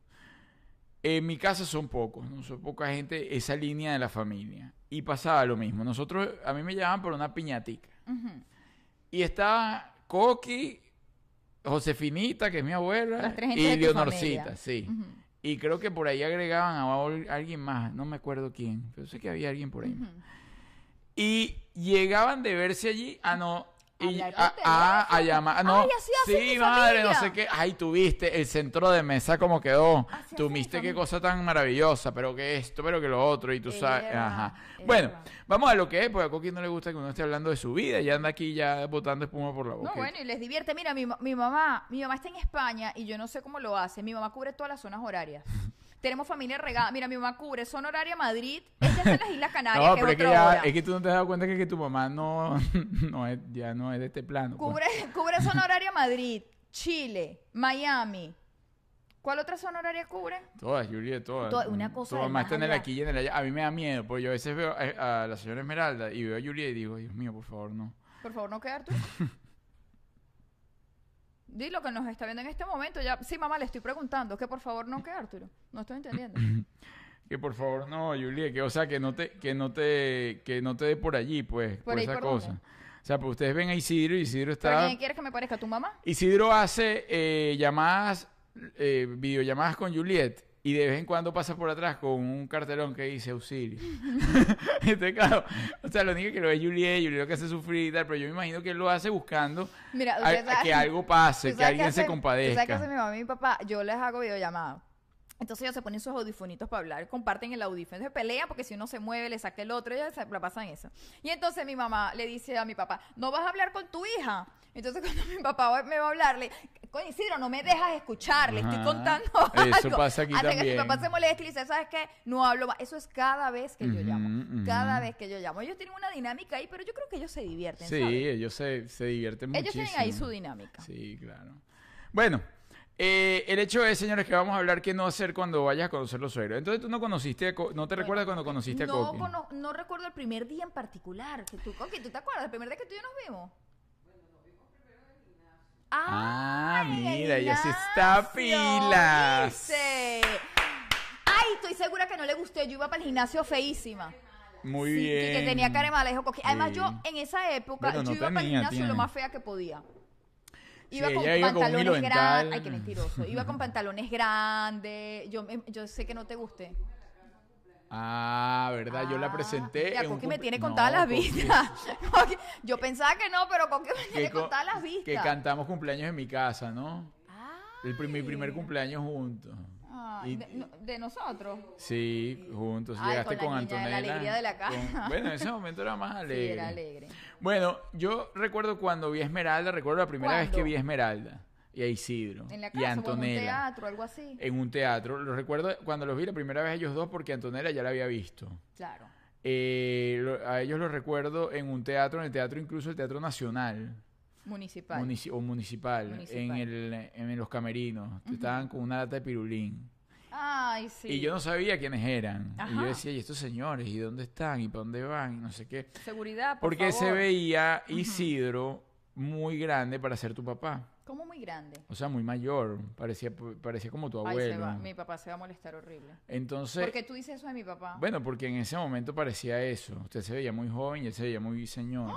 en mi casa son pocos, no son poca gente, esa línea de la familia. Y pasaba lo mismo. Nosotros, a mí me llamaban por una piñatica. Y estaba Coqui, Josefinita, que es mi abuela, y Leonorcita, sí. Y creo que por ahí agregaban a alguien más, no me acuerdo quién, pero sé que había alguien por ahí. más. Y llegaban de verse allí, ah, no, y a, a- a llamar, ah, no, Ay, así sí, madre, no sé qué, ay, tuviste el centro de mesa como quedó, Así hace tú mi viste qué cosa tan maravillosa, pero que esto, pero que lo otro, y tú Es sabes, ajá. Bueno, vamos a lo que es, porque a Coqui no le gusta que uno esté hablando de su vida, y anda aquí ya botando espuma por la boca. No, bueno, y les divierte. Mira, mi, mi mamá, mi mamá está en España y yo no sé cómo lo hace. Mi mamá cubre todas las zonas horarias. Tenemos familia regada. Mira, mi mamá cubre zona horaria Madrid. Ella está en las Islas Canarias, No, que pero es es que, ya, hora. es que tú no te has dado cuenta que, que tu mamá no, no es, ya no es de este plano. pues. Cubre, cubre zona horaria Madrid, Chile, Miami. ¿Cuál otra zona horaria cubre? Todas, Juliet, todas. Toda- una cosa mamá más está en el allá. aquí y en el allá. A mí me da miedo, porque yo a veces veo a, a la señora Esmeralda y veo a Juliet y digo, Dios mío, por favor, no. Por favor, no quedar tú. Di lo que nos está viendo en este momento. Ya, sí, mamá, le estoy preguntando. Que por favor no quede Arturo. No estoy entendiendo. Que por favor, no, Juliet, que o sea, que no te, que no te, que no te dé por allí, pues, por, ¿Por esa por cosa. dónde? O sea, pues ustedes ven a Isidro y Isidro ¿Pero está... quién quieres que me parezca? ¿Tu mamá? Isidro hace eh, llamadas, eh, videollamadas con Juliet y de vez en cuando pasa por atrás con un cartelón que dice auxilio. Entonces, claro, o sea, lo único que lo ve Juliet, Juliet lo que hace sufrir y tal, pero yo me imagino que él lo hace buscando Mira, a- que algo pase, ¿Tú que alguien se ¿tú ¿Sabes qué hace compadezca. mi mamá y mi papá? Yo les hago videollamada. Entonces ellos se ponen sus audifonitos para hablar, comparten el audífono. Entonces pelean porque si uno se mueve, le saca el otro, ellos se la pasan eso. Y entonces mi mamá le dice a mi papá, ¿no vas a hablar con tu hija? Entonces cuando mi papá me va a hablarle, coño Isidro, no me dejas escuchar, le estoy contando Eso algo". pasa aquí Hasta que también. mi papá se molesta y dice, ¿sabes qué? No hablo más. Eso es cada vez que yo llamo. Cada vez que yo llamo. Ellos tienen una dinámica ahí, pero yo creo que ellos se divierten, Sí, ¿sabes? ellos se, se divierten Ellos muchísimo. tienen ahí su dinámica. Sí, claro. Bueno, eh, el hecho es, señores, que vamos a hablar qué no hacer cuando vayas a conocer los suegros. Entonces tú no conociste, a Co- no te recuerdas cuando conociste a no, Coqui. cono- no recuerdo el primer día en particular. Que tú, Coqui, ¿tú te acuerdas? El primer día que tú y yo nos vimos. Ah, en el mira, ella sí está pilas. Ay, estoy segura que no le gusté. Yo iba para el gimnasio feísima. Muy Sí, bien. Que, que tenía cara de mala. Además, Sí. yo en esa época, Bueno, no yo iba para el gimnasio lo más fea que podía. Iba Sí, con iba pantalones grandes. Ay, qué mentiroso. Iba con pantalones grandes. Yo, yo sé que no te guste. Ah, verdad, yo la Ah, presenté. Ya, Coqui me tiene No, contadas las Coqui, vistas. Coqui- yo pensaba que no, pero Coqui me tiene co- contadas las vistas. Que cantamos cumpleaños en mi casa, ¿no? El prim- mi primer cumpleaños juntos. Y- de, no- de nosotros. Sí, juntos. Ay, Llegaste con la Antonella. alegría de la casa. con- Bueno, en ese momento era más Sí, alegre. era alegre. Bueno, yo recuerdo cuando vi a Esmeralda, recuerdo la primera vez que vi a Esmeralda y a Isidro En la y casa a o en un Antonella teatro, algo así. en un teatro. Lo recuerdo cuando los vi la primera vez ellos dos porque Antonella ya la había visto. Claro. Eh, lo- a ellos los recuerdo en un teatro, en el teatro incluso el Teatro Nacional Municipal. munici- o municipal, Municipal. En, el, en los camerinos. Estaban con una lata de pirulín. Ay, sí. Y yo no sabía quiénes eran. Y yo decía, ¿y estos señores? ¿Y dónde están? ¿Y para dónde van? Y no sé qué. Seguridad, por Porque se veía Isidro muy grande para ser tu papá. Como muy grande. O sea, muy mayor. Parecía, parecía como tu Ay, se abuelo. va. Mi papá se va a molestar horrible. Entonces, ¿Por qué tú dices eso de mi papá? bueno, porque en ese momento parecía eso. Usted se veía muy joven y él se veía muy señor.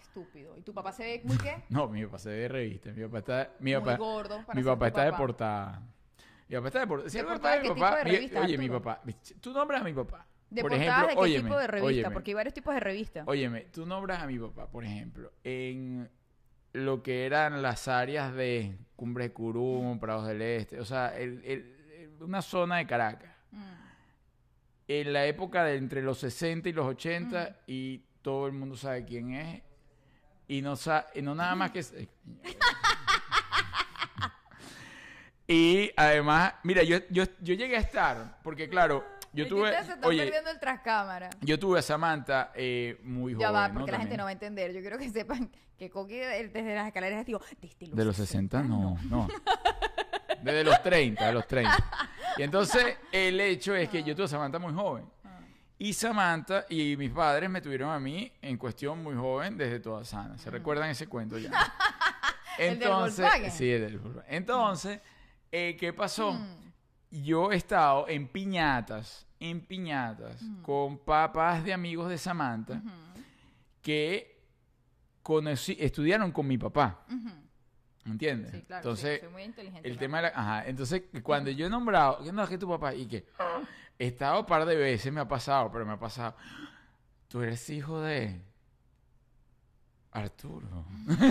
Estúpido. ¿Y tu papá se ve muy qué? No, mi papá se ve de revista. Mi papá está, mi muy papá, gordo. para mi ser papá está de portada. Mi papá está de portada. Si ¿De mi papá, mi- oye, mi papá, tú nombras a mi papá. ¿De por ejemplo, de qué óyeme, tipo de revista? óyeme. Porque hay varios tipos de revistas. Óyeme, tú nombras a mi papá, por ejemplo, en lo que eran las áreas de Cumbre de Curum, Prados del Este, o sea, el- el- una zona de Caracas. Mm. En la época de entre los 60 y los 80, y todo el mundo sabe quién es, y no, sa- y no nada más que... y además, mira, yo, yo, yo llegué a estar, porque claro, yo tuve, se está oye, perdiendo el tras cámara. yo tuve a Samantha eh, muy Ya joven, va, ¿no? porque la gente no va a entender. Yo quiero que sepan que Coqui de- desde las escaleras es digo, desde los, De los 60, no, no. Desde los 30, de los 30. Y entonces el hecho es que yo tuve a Samantha muy joven. Ah. Y Samantha y mis padres me tuvieron a mí en cuestión muy joven desde toda sana. ¿Se recuerdan ese cuento ya? ¿El del Entonces, Volkswagen? sí, el del Volkswagen. Entonces, eh, ¿qué pasó? Mm. Yo he estado en piñatas, en piñatas, con papás de amigos de Samantha que conocí, estudiaron con mi papá. Ujú. ¿Entiendes? Sí, claro. Entonces, sí, soy muy inteligente. el claro. tema de la... Ajá, entonces cuando yo he nombrado, que no, es que tu papá, y que he estado un par de veces, me ha pasado, pero me ha pasado, tú eres hijo de Arturo. Pero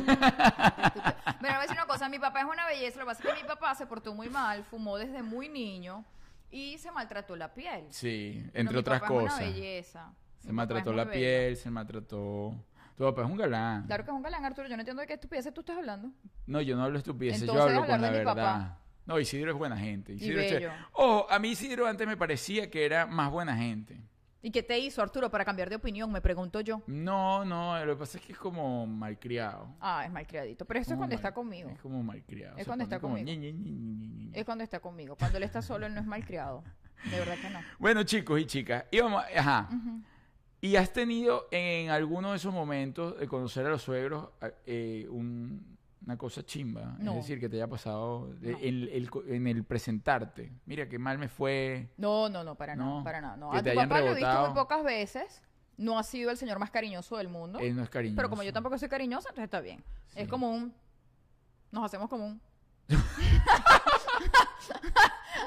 voy a decir una cosa, mi papá es una belleza, lo que pasa es que mi papá se portó muy mal, fumó desde muy niño y se maltrató la piel. Sí, Pero entre mi otras papá es cosas. una belleza. Se Mi maltrató la bello. piel, se maltrató... Tu papá es un galán. Claro que es un galán, Arturo. Yo no entiendo de qué estupideces tú estás hablando. No, yo no hablo estupideces, yo hablo con la de mi verdad. papá. No, Isidro es buena gente. Isidro es bello. Ojo, a mí Isidro antes me parecía que era más buena gente. ¿Y qué te hizo, Arturo, para cambiar de opinión? Me pregunto yo. No, no, lo que pasa es que es como malcriado. Ah, es malcriadito. Pero eso es cuando mal- está conmigo. Es como malcriado. Es cuando está como conmigo. ñe, ñe, ñe. Es cuando está conmigo. Cuando él está solo, él no es malcriado. De verdad que no. Bueno, chicos y chicas, íbamos, ajá. ¿Y has tenido en alguno de esos momentos de conocer a los suegros eh, un- una cosa chimba? No. Es decir, que te haya pasado No. en, el, en el presentarte. Mira, qué mal me fue. No, no, no, para nada, No, para nada. No. que A te tu hayan papá lo he visto muy pocas veces. No ha sido el señor más cariñoso del mundo. Él no es cariñoso. Pero como yo tampoco soy cariñosa, entonces está bien. Sí. Es como un... Nos hacemos como un...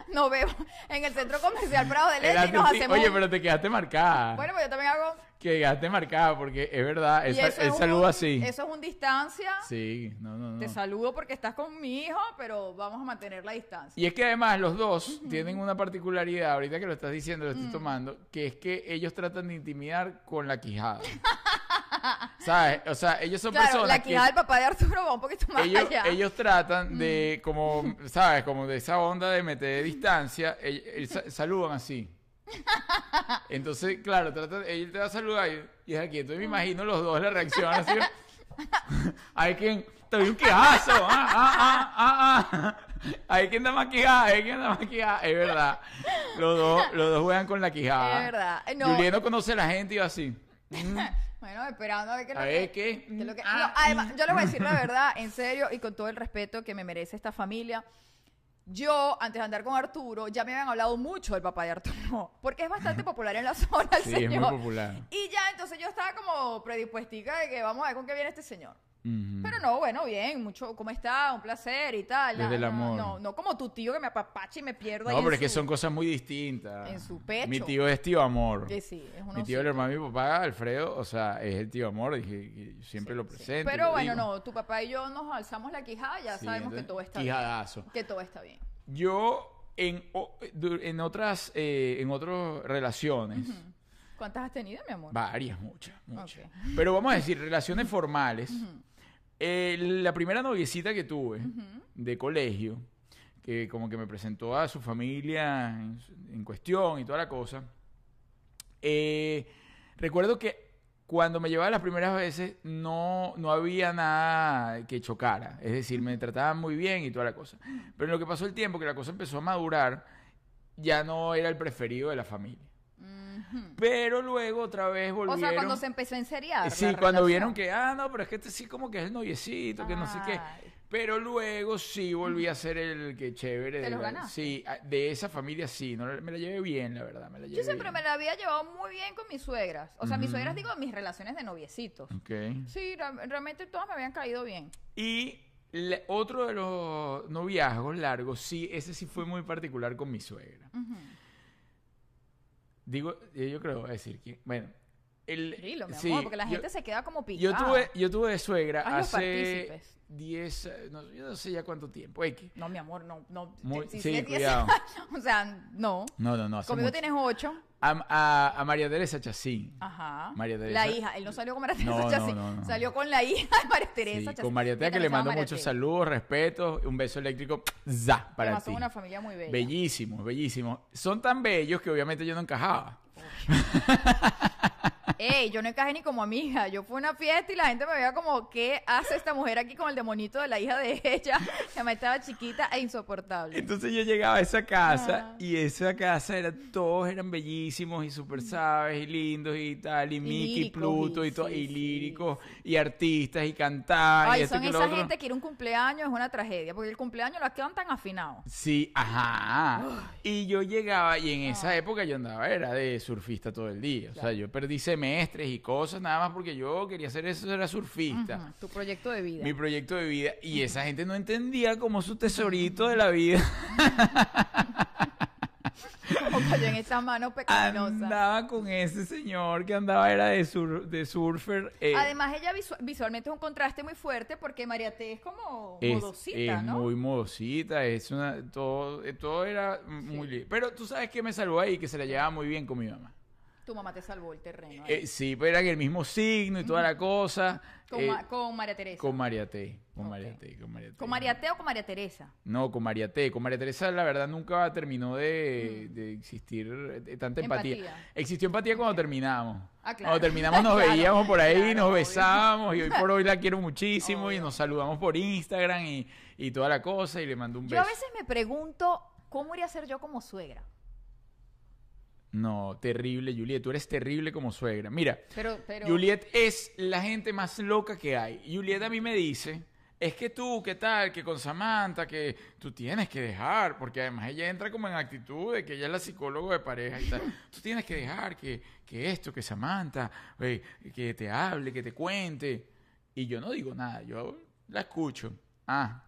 nos vemos en el centro comercial Prado de Era Leste y nos hacemos... Oye, un- pero te quedaste marcada. Bueno, pues yo también hago... Que quedaste marcada porque es verdad. Él, y sa- eso él es un- saluda así. Eso es un distancia. Sí, no, no, no. Te saludo porque estás con mi hijo, pero vamos a mantener la distancia. Y es que además los dos tienen una particularidad, ahorita que lo estás diciendo, lo estoy tomando, que es que ellos tratan de intimidar con la quijada. ¿Sabes? O sea, ellos son Claro, personas la que quijada del papá de Arturo va un poquito más ellos, allá. Mm. ellos tratan de, como, ¿sabes? Como de esa onda de meter distancia, ellos, ellos sa- saludan así. Entonces, claro, tratan, él te va a saludar y, y es aquí. Entonces me imagino los dos la reacción así. Hay quien, te doy un quejazo. Ah, ah, ah, ah, ah. Hay quien da más quijada, hay quien da más quijada. Es verdad. Los dos, los dos juegan con la quijada. Es verdad. Eh, No. Julián no conoce a la gente y va así. Mm, Bueno, esperando a ver qué A lo ver, que- ¿qué? lo que- Ah, No, además, mm. yo les voy a decir la verdad, en serio, y con todo el respeto que me merece esta familia. Yo, antes de andar con Arturo, ya me habían hablado mucho del papá de Arturo, porque es bastante popular en la zona el Sí, es muy popular. Y ya, entonces yo estaba como predispuestica de que vamos a ver con qué viene este señor. Pero no, bueno, bien, mucho, ¿cómo está? Un placer y tal. Desde el no, amor. No, no como tu tío que me apapacha y me pierdo No, pero es que son cosas muy distintas. en su pecho. Mi tío es tío amor. Que sí, es uno Mi tío, el hermano de mi papá, Alfredo, o sea, es el tío amor, yo siempre lo presento. Pero bueno, digo. no, tu papá y yo nos alzamos la quijada, ya Sí, sabemos que todo está quijadazo. bien. Que todo está bien. Yo, en, en otras, eh, en otras relaciones, ¿Cuántas has tenido, mi amor? varias, muchas, muchas. Pero vamos a decir, relaciones formales. Eh, la primera noviecita que tuve de colegio, que como que me presentó a su familia en, cuestión y toda la cosa, eh, recuerdo que cuando me llevaba las primeras veces no, no había nada que chocara. Es decir, me trataban muy bien y toda la cosa. Pero en lo que pasó el tiempo, que la cosa empezó a madurar, ya no era el preferido de la familia. Pero luego otra vez O volvieron... sea, cuando se empezó a enseriar. Sí, cuando relación. vieron que, ah, no, pero es que este sí como que es el noviecito, que no sé qué. Pero luego sí volví a ser el que chévere. ¿Te de los la- ganaste? Sí, de esa familia sí, no, me la llevé bien, la verdad, me la llevé Yo siempre bien. me la había llevado muy bien con mis suegras. O sea, mis suegras, digo, mis relaciones de noviecitos. Ok. Sí, realmente todas me habían caído bien. Y otro de los noviazgos largos, sí, ese sí fue muy particular con mi suegra. Ujú. Digo, eh, yo creo, voy a decir bueno, el, Dilo, mi sí, amor, porque la yo- gente se queda como Yo picada. tuve, yo tuve de suegra hace partícipes. 10, eh, no, yo no sé ya cuánto tiempo. X. No, mi amor, no, no. Muy- si sí, tienes 10 cuidado. años, o sea, no. No, no, no. Conmigo mucho. tienes 8. A, a- a María Teresa Chacín. Ajá. María La Teresa. hija. Él no salió con María Teresa No, Chacín, no, no. Salió con la hija de María Teresa Sí, Chacín. con María Teresa que le mando muchos saludos, respetos, un beso eléctrico, za, para Además, ti. son una familia muy bella. Bellísimos, bellísimos. Son tan bellos que obviamente yo no encajaba. Ey, yo no encajé ni como amiga. Yo fui a una fiesta y la gente me veía como, ¿qué hace esta mujer aquí con el demonito de la hija de ella? Que me estaba chiquita e insoportable. Entonces yo llegaba a esa casa Ah. y esa casa era, todos eran bellísimos y súper sabes y lindos y tal, y, Mickey, líricos, Pluto y, y todo, y sí, líricos y artistas y cantaban y Ay, esto son que lo esa gente que ir un cumpleaños es una tragedia, porque el cumpleaños las quedan tan afinados. Sí, ajá. Y yo llegaba y en esa época yo andaba, era de surfista todo el día. O sea, yo perdí semestres y cosas nada más porque yo quería hacer eso, era surfista. Tu proyecto de vida. Mi proyecto de vida. Y esa gente no entendía como su tesorito de la vida Como cayó en estas manos pecaminosas. andaba con ese señor que andaba, era de, sur- de surfer. eh, Además, ella visu- visualmente es un contraste muy fuerte porque María T es como es, modosita, es ¿no? muy modosita, es una, todo, eh, todo era muy lindo. Pero tú sabes que me salvó ahí, que se la llevaba muy bien con mi mamá. Tu mamá te salvó el terreno. Eh, sí, pero eran el mismo signo y toda la cosa. con, eh, Ma- con María Teresa. con María T. Con. María T. Con María T. ¿Con María T o con María Teresa? No, con María T. Con María Teresa, la verdad, nunca terminó de, de existir eh, tanta empatía. Empatía. Existió empatía cuando terminamos. Ah, claro. Cuando terminamos nos Claro, veíamos por ahí, claro, nos obvio. besábamos y hoy por hoy la quiero muchísimo y nos saludamos por Instagram y, y toda la cosa y le mando un Yo a beso. veces me pregunto, ¿cómo iría a ser yo como suegra? No, terrible, Juliet. Tú eres terrible como suegra. Mira, Pero, pero... Juliet es la gente más loca que hay. Juliet a mí me dice, es que tú, ¿qué tal? Que con Samantha, que tú tienes que dejar, porque además ella entra como en actitud de que ella es la psicóloga de pareja y tal. Tú tienes que dejar que, que esto, que Samantha, eh, que te hable, que te cuente. Y yo no digo nada, yo la escucho. Ah,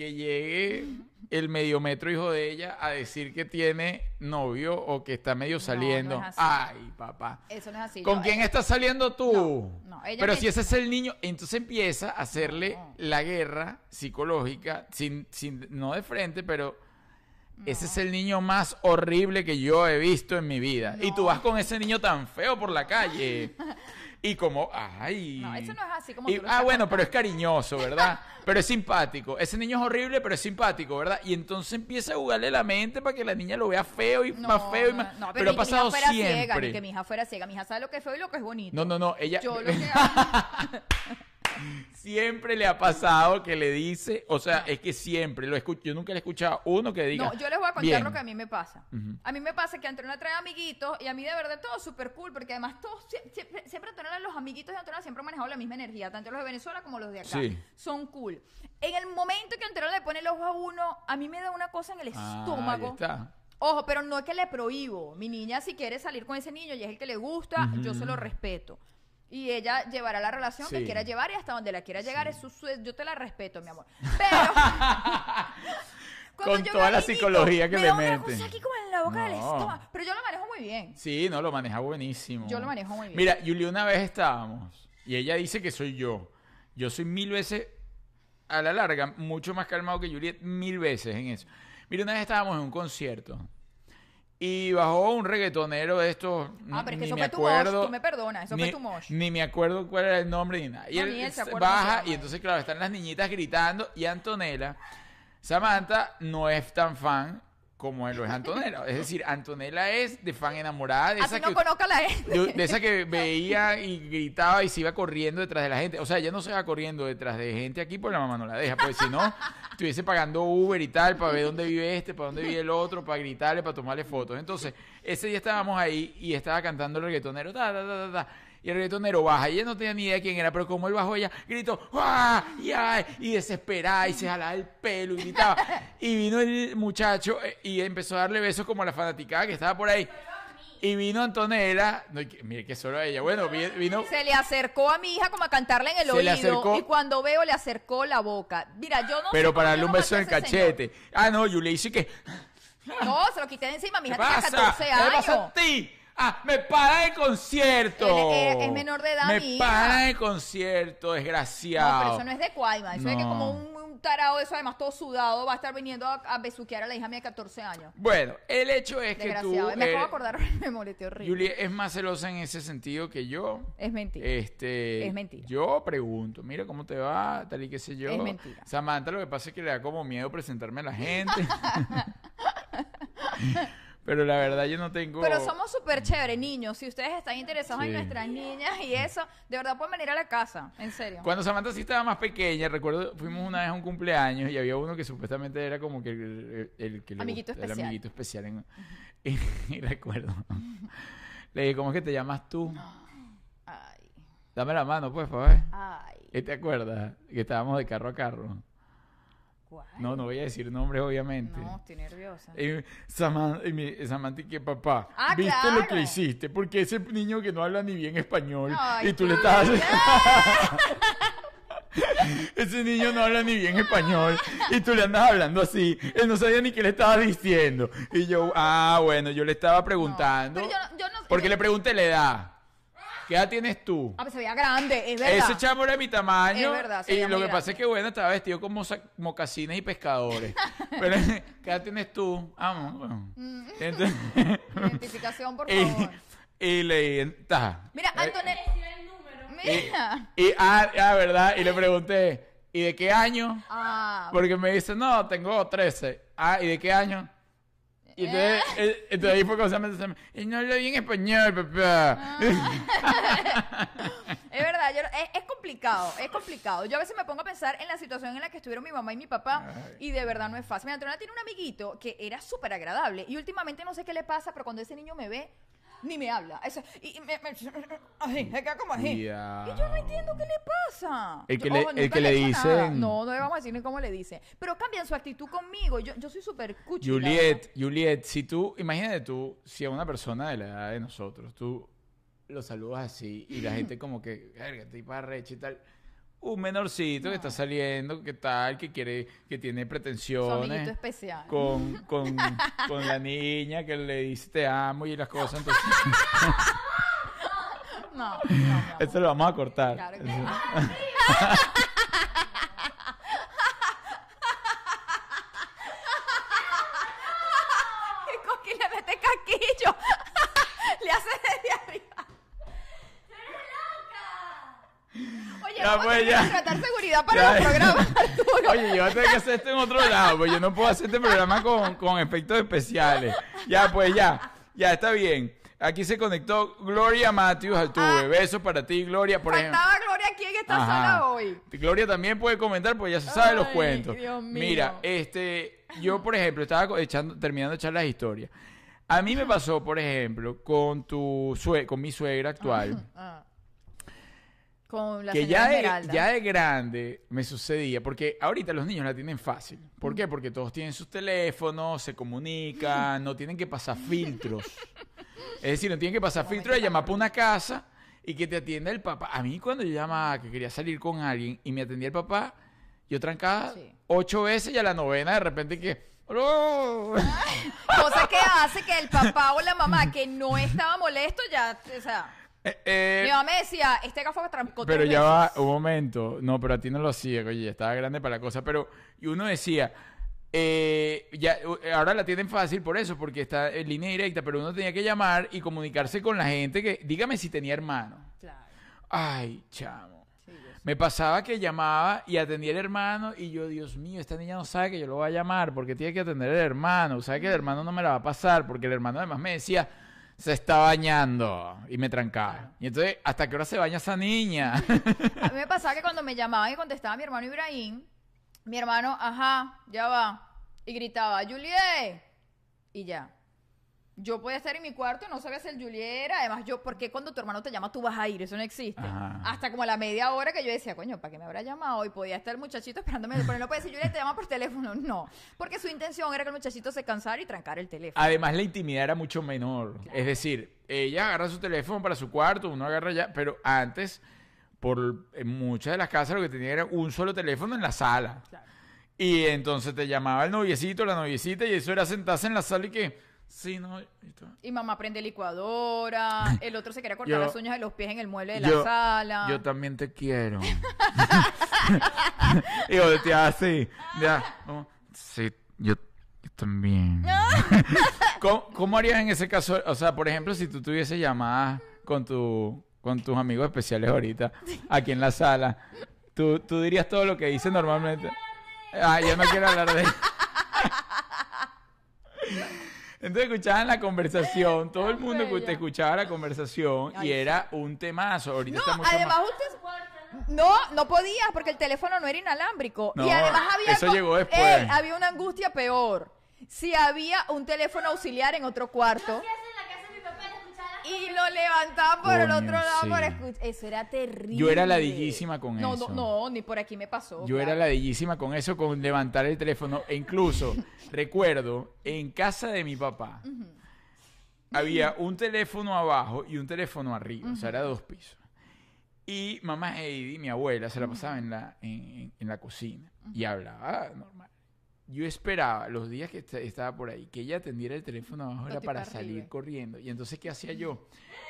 que llegue el mediometro hijo de ella a decir que tiene novio o que está medio no saliendo. es. Ay, papá. Eso no es así. ¿Con Yo- quién estás saliendo tú? No, ella Pero me- si ese es el niño, entonces empieza a hacerle la guerra psicológica, sin, sin, no de frente, pero ese es el niño más horrible que yo he visto en mi vida. Y tú vas con ese niño tan feo por la calle. Y como, ay. No, eso no es así como Y- tú lo ah, bueno, pero es contando. cariñoso, ¿verdad? Pero es simpático. Ese niño es horrible, pero es simpático, ¿verdad? Y entonces empieza a jugarle la mente para que la niña lo vea feo y No, más feo y no, más. no, pero, ni ha que mi pasado hija fuera ciega, siempre. ni que mi hija fuera ciega. Mi hija sabe lo que es feo y lo que es bonito. No, no, no, ella Yo lo que siempre le ha pasado que le dice, o sea, es que siempre lo escucho, yo nunca le he escuchado a uno que diga. No, yo les voy a contar "Bien". lo que a mí me pasa. A mí me pasa que Antonella trae amiguitos y a mí de verdad todo súper cool porque además todos, sie- siempre, siempre Antonella, los amiguitos de Antonella siempre han manejado la misma energía, tanto los de Venezuela como los de acá. Sí. Son cool. En el momento que Antonella le pone el ojo a uno, a mí me da una cosa en el Ah, ahí estómago. está. Ojo, pero no es que le prohíbo. Mi niña, si quiere salir con ese niño y es el que le gusta, yo se lo respeto. Y ella llevará la relación que Sí. quiera llevar y hasta donde la quiera llegar. Es su, su- yo te la respeto, mi amor. Pero. Con toda la psicología que me le una mete. cosa aquí como en la boca del No. estómago. Pero yo lo manejo muy bien. Sí, no, lo maneja buenísimo. Yo lo manejo muy bien. Mira, Yuli, una vez estábamos y ella dice que soy yo. Yo soy mil veces, a la larga, mucho más calmado que Juliet, mil veces en eso. Mira, una vez estábamos en un concierto y bajó un reggaetonero de estos. Ah, pero es que eso me fue tu acuerdo, mosh, tú me perdonas, eso fue ni, tu mosh. Ni me acuerdo cuál era el nombre ni nada. Y No, él se baja y entonces, claro, están las niñitas gritando y Antonella, Samantha no es tan fan como lo es Antonella. Es decir, Antonella es de fan enamorada de Así esa no que conozca a la gente. de, de esa que veía y gritaba y se iba corriendo detrás de la gente. O sea, ella no se va corriendo detrás de gente aquí porque la mamá no la deja. Porque si no, estuviese pagando Uber y tal para ver dónde vive este, para dónde vive el otro, para gritarle, para tomarle fotos. Entonces, ese día estábamos ahí y estaba cantando el reggaetonero. Ta, ta, ta, ta. Y el reggaetonero baja. Y ella no tenía ni idea de quién era, pero como él bajó, ella gritó ¡Ah! Y, ay, y desesperada y se jalaba el pelo y gritaba. Y vino el muchacho eh, y empezó a darle besos como a la fanaticada que estaba por ahí. Y vino Antonella, no, mire que solo a ella, bueno, vi- vino, Se le acercó a mi hija como a cantarle en el Se le oído. acercó- Y cuando veo, le acercó la boca. Mira, yo no pero para darle un beso en el señor. cachete. Ah, no, yo le hice que, No, se lo quité de encima. Mi ¿qué hija tenía pasa? 14 ¿Qué le pasa a años. ti? Ah, me para el concierto. Es- es menor de edad, Me mi hija. para el concierto, No, desgraciado. pero eso no es de Cuaima. Eso es que No. como un, un tarado eso, además todo sudado, va a estar viniendo a, a besuquear a la hija mía de 14 años. Bueno, el hecho es que tú, Desgraciado. me acabo de acordar, me molesté horrible. Julie es más celosa en ese sentido que yo. es mentira. Este, Es mentira. Yo pregunto, mira cómo te va, tal y qué sé yo. Es mentira. Samantha lo que pasa es que le da como miedo presentarme a la gente. Pero la verdad yo no tengo... Pero somos súper chéveres, niños. Si ustedes están interesados en nuestras niñas y eso, de verdad pueden venir a la casa. En serio. Cuando Samantha sí estaba más pequeña, recuerdo, fuimos una vez a un cumpleaños y había uno que supuestamente era como que el, el- el que le Amiguito gusta- el especial. amiguito especial. en- y, y recuerdo, le dije, ¿cómo es que te llamas tú? Ay, Dame la mano, pues, para ver. ay. ¿Y te acuerdas? Que estábamos de carro a carro. ¿Cuál? No, no voy a decir nombres, obviamente. No, estoy nerviosa. Y Saman- y mi- Samantha, que papá, Ah, ¿viste claro. lo que hiciste? Porque ese niño que no habla ni bien español Ay, y tú le estás... ese niño no habla ni bien español y tú le andas hablando así. Él no sabía ni qué le estabas diciendo. Y yo, ah, bueno, yo le estaba preguntando. Pero yo no- yo no- porque yo- le pregunté la edad. ¿Qué edad tienes tú? Ah, pues se veía grande, es verdad. Ese chamo era mi tamaño. Es verdad, se y lo muy que pasa grande. es que, bueno, estaba vestido como sa- mocasines y pescadores. Pero, ¿qué edad tienes tú? Ah, bueno. Entonces, Identificación, por y, favor. y le ta. Mira, Eh, Antonella. y, Mira. y- ah, ah, ¿verdad? Y le pregunté, ¿y de qué año? Ah, Porque me dice, no, tengo 13. Ah, ¿y de qué año? Y entonces, Eh. eh, entonces ahí fue cuando se me dice, y no habla bien español, papá. es verdad, yo- es, es complicado, es complicado. Yo a veces me pongo a pensar en la situación en la que estuvieron mi mamá y mi papá Ay. y de verdad no es fácil. Mi Antonella tiene un amiguito que era súper agradable y últimamente no sé qué le pasa, pero cuando ese niño me ve, ni me habla. Eso- y, y me, me- así, se queda como así. Y yo no entiendo qué le pasa. El que le- ojo, el que le dicen- No, no le vamos a decir ni cómo le dice. Pero cambian su actitud conmigo. Yo, yo soy súper cuchi. Juliet, Juliet, si tú, imagínate tú, si a una persona de la edad de nosotros, tú lo saludas así y la gente como que, verga, tipo arrecha y tal. Un menorcito que está saliendo, que tal, que quiere, que tiene pretensiones. Especial. con, con, con la niña que le dice te amo y las cosas, entonces No, no, esto lo vamos a cortar. Claro que Eso- El coqui le mete casquillo. le hace desde arriba. Oye, Ya, contratar seguridad para Ya. los programas, Arturo. Oye, yo voy a tener que hacer esto en otro lado, pues yo no puedo hacer este programa con, con efectos especiales. Ya, pues ya, ya está bien. Aquí se conectó Gloria Matthews al tuve. Ah. Besos para ti, Gloria, por ejemplo. Faltaba Gloria aquí en esta sala hoy. Gloria también puede comentar, pues ya se sabe los cuentos. Dios mío. Mira, este, yo por ejemplo estaba echando, terminando de echar las historias. A mí me pasó, por ejemplo, con tu sue con mi suegra actual. Ah. Con la que ya de, ya de grande me sucedía, porque ahorita los niños la tienen fácil. ¿Por qué? Porque todos tienen sus teléfonos, se comunican, no tienen que pasar filtros. Es decir, no tienen que pasar filtros de llamar para una casa y que te atienda el papá. A mí cuando yo llamaba que quería salir con alguien y me atendía el papá, yo trancaba Sí. ocho veces y a la novena de repente que... Cosa que hace que el papá o la mamá que no estaba molesto ya, o sea, Eh, eh, mi mamá me decía, este gafo trancó Pero ya va, un momento. No, pero a ti no lo hacía, oye, ya estaba grande para la cosa. Pero, y uno decía, eh, ya, u- ahora la tienen fácil por eso, porque está en línea directa, pero uno tenía que llamar y comunicarse con la gente que, dígame si tenía hermano. Claro, Ay, chamo. sí. Me pasaba que llamaba y atendía el hermano y yo, Dios mío, esta niña no sabe que yo lo voy a llamar porque tiene que atender el hermano. Sabe que el hermano no me la va a pasar porque el hermano además me decía, se está bañando y me trancaba. Y entonces, ¿hasta qué hora se baña esa niña? A mí me pasaba que cuando me llamaban y contestaba mi hermano Ibrahim, mi hermano, ajá, ya va, y gritaba, Juliet, y ya. Yo podía estar en mi cuarto no sabía si el Juliet era, además yo, ¿por qué cuando tu hermano te llama tú vas a ir? Eso no existe. Ajá. Hasta como a la media hora que yo decía, coño, ¿para qué me habrá llamado? Y podía estar el muchachito esperándome, pero no puede decir, Juliet, te llama por teléfono. No, porque su intención era que el muchachito se cansara y trancara el teléfono. Además, la intimidad era mucho menor. Es decir, ella agarra su teléfono para su cuarto, uno agarra ya, pero antes, por en muchas de las casas lo que tenía era un solo teléfono en la sala. Claro. Y entonces te llamaba el noviecito, la noviecita, y eso era sentarse en la sala y que Sí, no. y mamá prende licuadora. El otro se quería cortar Yo- las uñas de los pies en el mueble de yo- la sala. Yo también te quiero. y volteaba así. Ya. como, sí, yo, yo también. ¿Cómo, cómo harías en ese caso? O sea, por ejemplo, si tú tuvieses llamadas con, tu, con tus amigos especiales ahorita, aquí en la sala, tú, tú dirías todo lo que dices normalmente. Ah, yo no quiero hablar de Entonces escuchaban la conversación, todo el mundo que te escuchaba la conversación Ay, y era un temazo. Ahorita No, está mucho además más. usted... No, no podías porque el teléfono no era inalámbrico. No, y además había... eso algo- llegó después. Ey, había una angustia peor. Si había un teléfono auxiliar en otro cuarto y lo levantaban por el otro lado sí. para escuchar. Eso era terrible. Yo era ladillísima con no, eso. No, no, ni por aquí me pasó. Yo era claro. ladillísima con eso, con levantar el teléfono. E incluso, recuerdo, en casa de mi papá, había un teléfono abajo y un teléfono arriba. O sea, era dos pisos. Y mamá Heidi, mi abuela, se la pasaba en la, en, en- en la cocina y hablaba normal. Yo esperaba los días que est- estaba por ahí que ella atendiera el teléfono abajo era para salir corriendo. Y entonces, ¿qué hacía yo?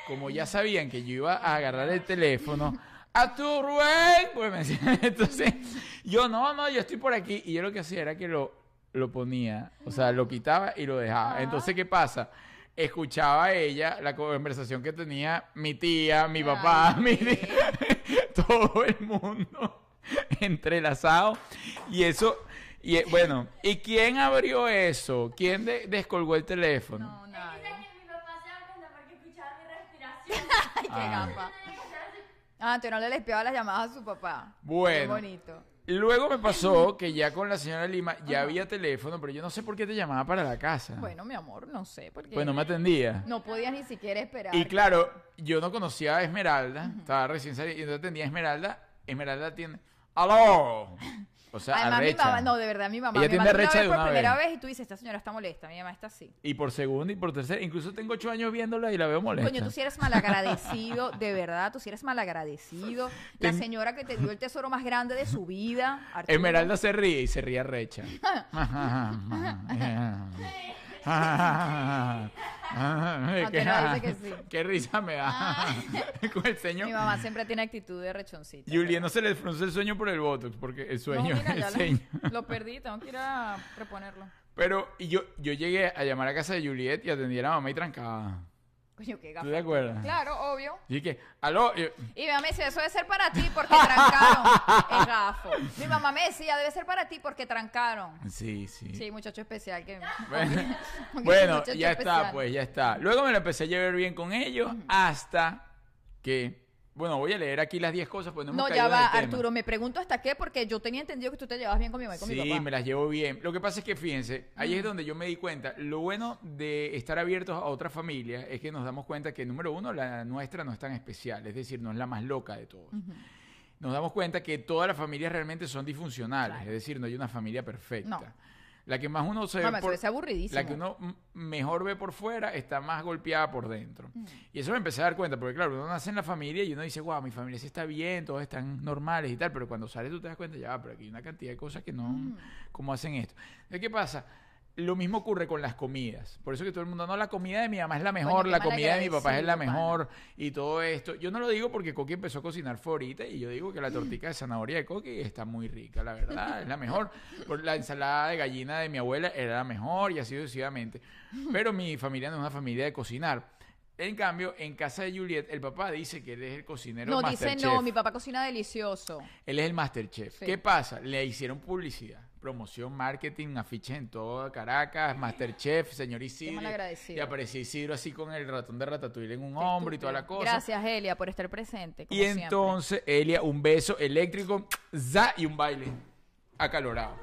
Como ya sabían que yo iba a agarrar el teléfono, ¡a tu Rubén! Pues me decían, entonces, yo no, no, yo estoy por aquí. Y yo lo que hacía era que lo, lo ponía, o sea, lo quitaba y lo dejaba. Entonces, ¿qué pasa? Escuchaba ella la conversación que tenía mi tía, mi papá, mi tía, todo el mundo entrelazado. Y eso, y eh, bueno, ¿y quién abrió eso? ¿Quién de- descolgó el teléfono? No, nadie. Ay, qué Ah. gamba. Ah, tú no le espiaba las llamadas a su papá. Bueno. Qué bonito. Luego me pasó que ya con la señora Lima ya había teléfono, pero yo no sé por qué te llamaba para la casa. Bueno, mi amor, no sé. Porque Pues no me atendía. no podías ni siquiera esperar. Y claro, yo no conocía a Esmeralda, estaba recién salida, y entonces atendía a Esmeralda. Esmeralda atiende. ¡Aló! O sea, Además, mi arrecha. mamá, no, de verdad, mi mamá. Ella me tiende mandó una arrecha vez de por una primera vez. vez y tú dices, esta señora está molesta, mi mamá está así. Y por segunda y por tercera. Incluso tengo ocho años viéndola y la veo molesta. Coño, tú sí eres malagradecido, de verdad, tú sí eres malagradecido. La señora que te dio el tesoro más grande de su vida. Arturo. Esmeralda se ríe y se ríe dice que sí. Qué risa me da. Con el sueño. Mi mamá siempre tiene actitud de rechoncita. Julián no se le frunce el sueño por el botox, porque el No, sueño, mira, el lo, lo perdí, tengo que ir a reponerlo. Pero y yo, yo llegué a llamar a casa de Juliet y atendí a la mamá y trancaba. Coño, qué ¿Tú te acuerdas? Claro, obvio. Y dije, aló, y mi mamá me dice, eso debe ser para ti porque trancaron. es gafo. Mi mamá me decía, debe ser para ti porque trancaron. sí, sí. Sí, muchacho especial que... Bueno, bueno, ya especial. está, pues, ya está. Luego me lo empecé a llevar bien con ellos hasta que, bueno, voy a leer aquí las 10 cosas, pues no hemos No, caído ya va, tema. Arturo, me pregunto hasta qué, porque yo tenía entendido que tú te llevabas bien con mi mamá y con mi Sí, papá. me las llevo bien. Lo que pasa es que, fíjense, ahí es donde yo me di cuenta. Lo bueno de estar abiertos a otra familia es que nos damos cuenta que, número uno, la nuestra no es tan especial, es decir, no es la más loca de todos. Nos damos cuenta que todas las familias realmente son disfuncionales, Claro. es decir, no hay una familia perfecta. No. La que más uno se ve eso por- es aburridísimo. la que uno mejor ve por fuera está más golpeada por dentro. Mm. Y eso me empecé a dar cuenta, porque claro, uno nace en la familia y uno dice, wow, mi familia sí está bien, todos están normales y tal, pero cuando sales tú te das cuenta, ya, pero aquí hay una cantidad de cosas que no, Mm. ¿cómo hacen esto? ¿qué pasa? Lo mismo ocurre con las comidas. Por eso que todo el mundo, no, la comida de mi mamá es la mejor, la comida de mi papá es la mejor y todo esto. Yo no lo digo porque Coqui empezó a cocinar fue ahorita y yo digo que la tortica de zanahoria de Coqui está muy rica, la verdad, es la mejor. Por la ensalada de gallina de mi abuela era la mejor y así sucesivamente. Pero mi familia no es una familia de cocinar. En cambio, en casa de Juliet, el papá dice que él es el cocinero No, dice Masterchef. no, mi papá cocina delicioso. Él es el Masterchef. Sí. ¿Qué pasa? Le hicieron publicidad, promoción, marketing, afiches en toda Caracas, Masterchef, señor Isidro. Y apareció Isidro así con el ratón de Ratatouille en un hombro y toda la cosa. Gracias, Elia, por estar presente. como Y siempre. entonces, Elia, un beso eléctrico, za, y un baile acalorado.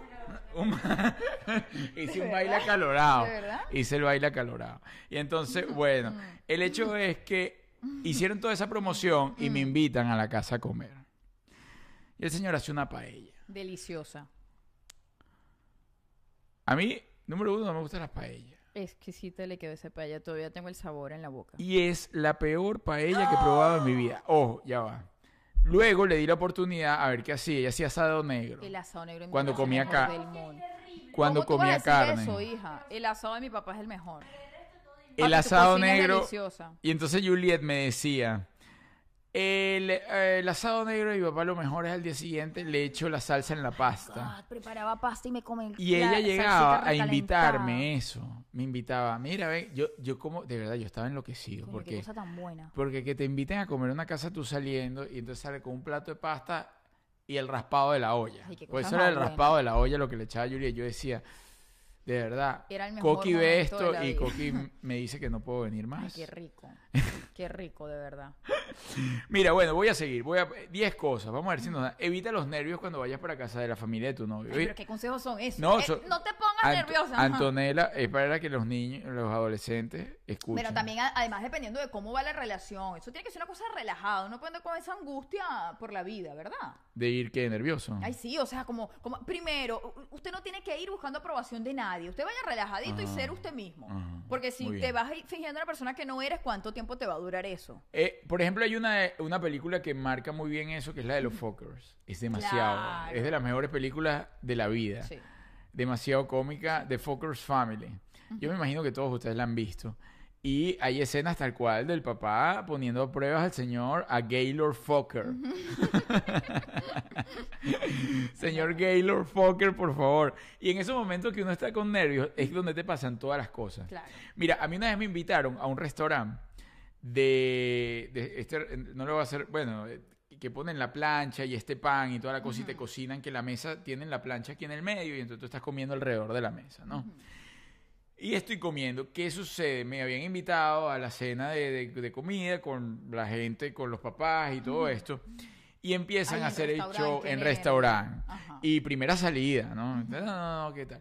Un- Hice un baile acalorado. ¿De verdad? Hice el baile acalorado. Y entonces, bueno, el hecho es que hicieron toda esa promoción y me invitan a la casa a comer. Y el señor hace una paella. Deliciosa. A mí, número uno, no me gustan las paellas. Exquisita le quedó esa paella. Todavía tengo el sabor en la boca. Y es la peor paella que he probado en mi vida. Ojo, ya va. Luego le di la oportunidad a ver qué hacía. Ella hacía asado negro. El asado negro en mi Cuando casa es comía el mejor ca- del mundo. Cuando ¿Cómo tú vas comía a decir carne. eso, hija? El asado de mi papá es el mejor. el tu asado cocina es negro. deliciosa. Y entonces Juliet me decía, el, eh, el asado negro de mi papá lo mejor es al día siguiente, le echo la salsa en la pasta. Preparaba pasta y me comen. Y ella llegaba a invitarme eso. Me invitaba, mira, ven, yo, yo como, de verdad, yo estaba enloquecido. Porque, cosa tan buena. porque que te inviten a comer una casa tú saliendo y entonces sale con un plato de pasta y el raspado de la olla. Ay, Pues eso era el buena. raspado de la olla lo que le echaba a Juliet. Yo decía, de verdad, Coqui ve esto y. Coqui me dice que no puedo venir Ay, más. qué rico. Qué rico, de verdad. Mira, bueno, voy a seguir. Voy a 10 cosas. Vamos a ver si nos da. Evita los nervios cuando vayas para casa de la familia de tu novio. Ay, pero qué consejos son esos. No, Eh, so- no te pongas Ant- nerviosa. Antonella es para que los niños, los adolescentes escuchen. Pero también, además, dependiendo de cómo va la relación. Eso tiene que ser una cosa relajada. Uno puede andar con esa angustia por la vida, ¿verdad? De ir que nervioso. Ay, sí, o sea, como, como primero, usted no tiene que ir buscando aprobación de nadie. Usted vaya relajadito y Ajá. ser usted mismo. Porque si te vas fingiendo una persona que no eres, ¿cuánto tiempo te va a durar eso? Eh, por ejemplo, hay una, una película que marca muy bien eso, que es la de los Fockers. Es demasiado. Claro. Es de las mejores películas de la vida. Sí. Demasiado cómica. The Fockers Family. Yo me imagino que todos ustedes la han visto. Y hay escenas tal cual del papá poniendo a pruebas al señor, a Gaylord Fokker. señor Gaylord Fokker, por favor. Y en esos momentos que uno está con nervios, es donde te pasan todas las cosas. Claro. Mira, a mí una vez me invitaron a un restaurante de, de este, no lo voy a hacer, bueno, eh, que ponen la plancha y este pan y toda la cosa y te cocinan que la mesa tienen la plancha aquí en el medio y entonces tú estás comiendo alrededor de la mesa, ¿no? Y estoy comiendo. ¿Qué sucede? Me habían invitado a la cena de, de- de comida con la gente, con los papás y todo esto. Y empiezan Ay, a hacer el show en restaurante. Y primera salida, ¿no? No, no, no, ¿qué tal?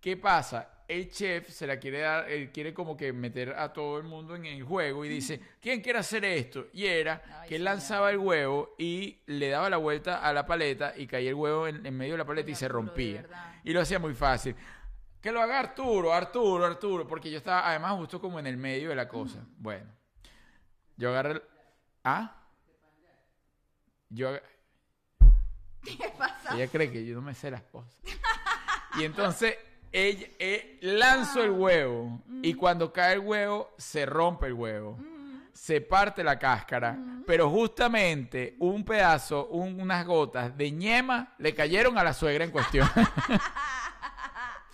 ¿Qué pasa? El chef se la quiere dar, él quiere como que meter a todo el mundo en el juego y dice, ¿quién quiere hacer esto? Y era Ay, que él lanzaba el huevo y le daba la vuelta a la paleta y caía el huevo en, en medio de la paleta y se rompía. Y lo hacía muy fácil. Que lo haga Arturo, Arturo, Arturo, porque yo estaba además justo como en el medio de la cosa. Bueno, yo agarré el... ¿Ah? Yo... ¿Qué pasa? ella cree que yo no me sé las cosas. Y entonces ella, eh, lanzo el huevo y cuando cae el huevo se rompe el huevo. Se parte la cáscara, pero justamente un pedazo, un- unas gotas de ñema le cayeron a la suegra en cuestión.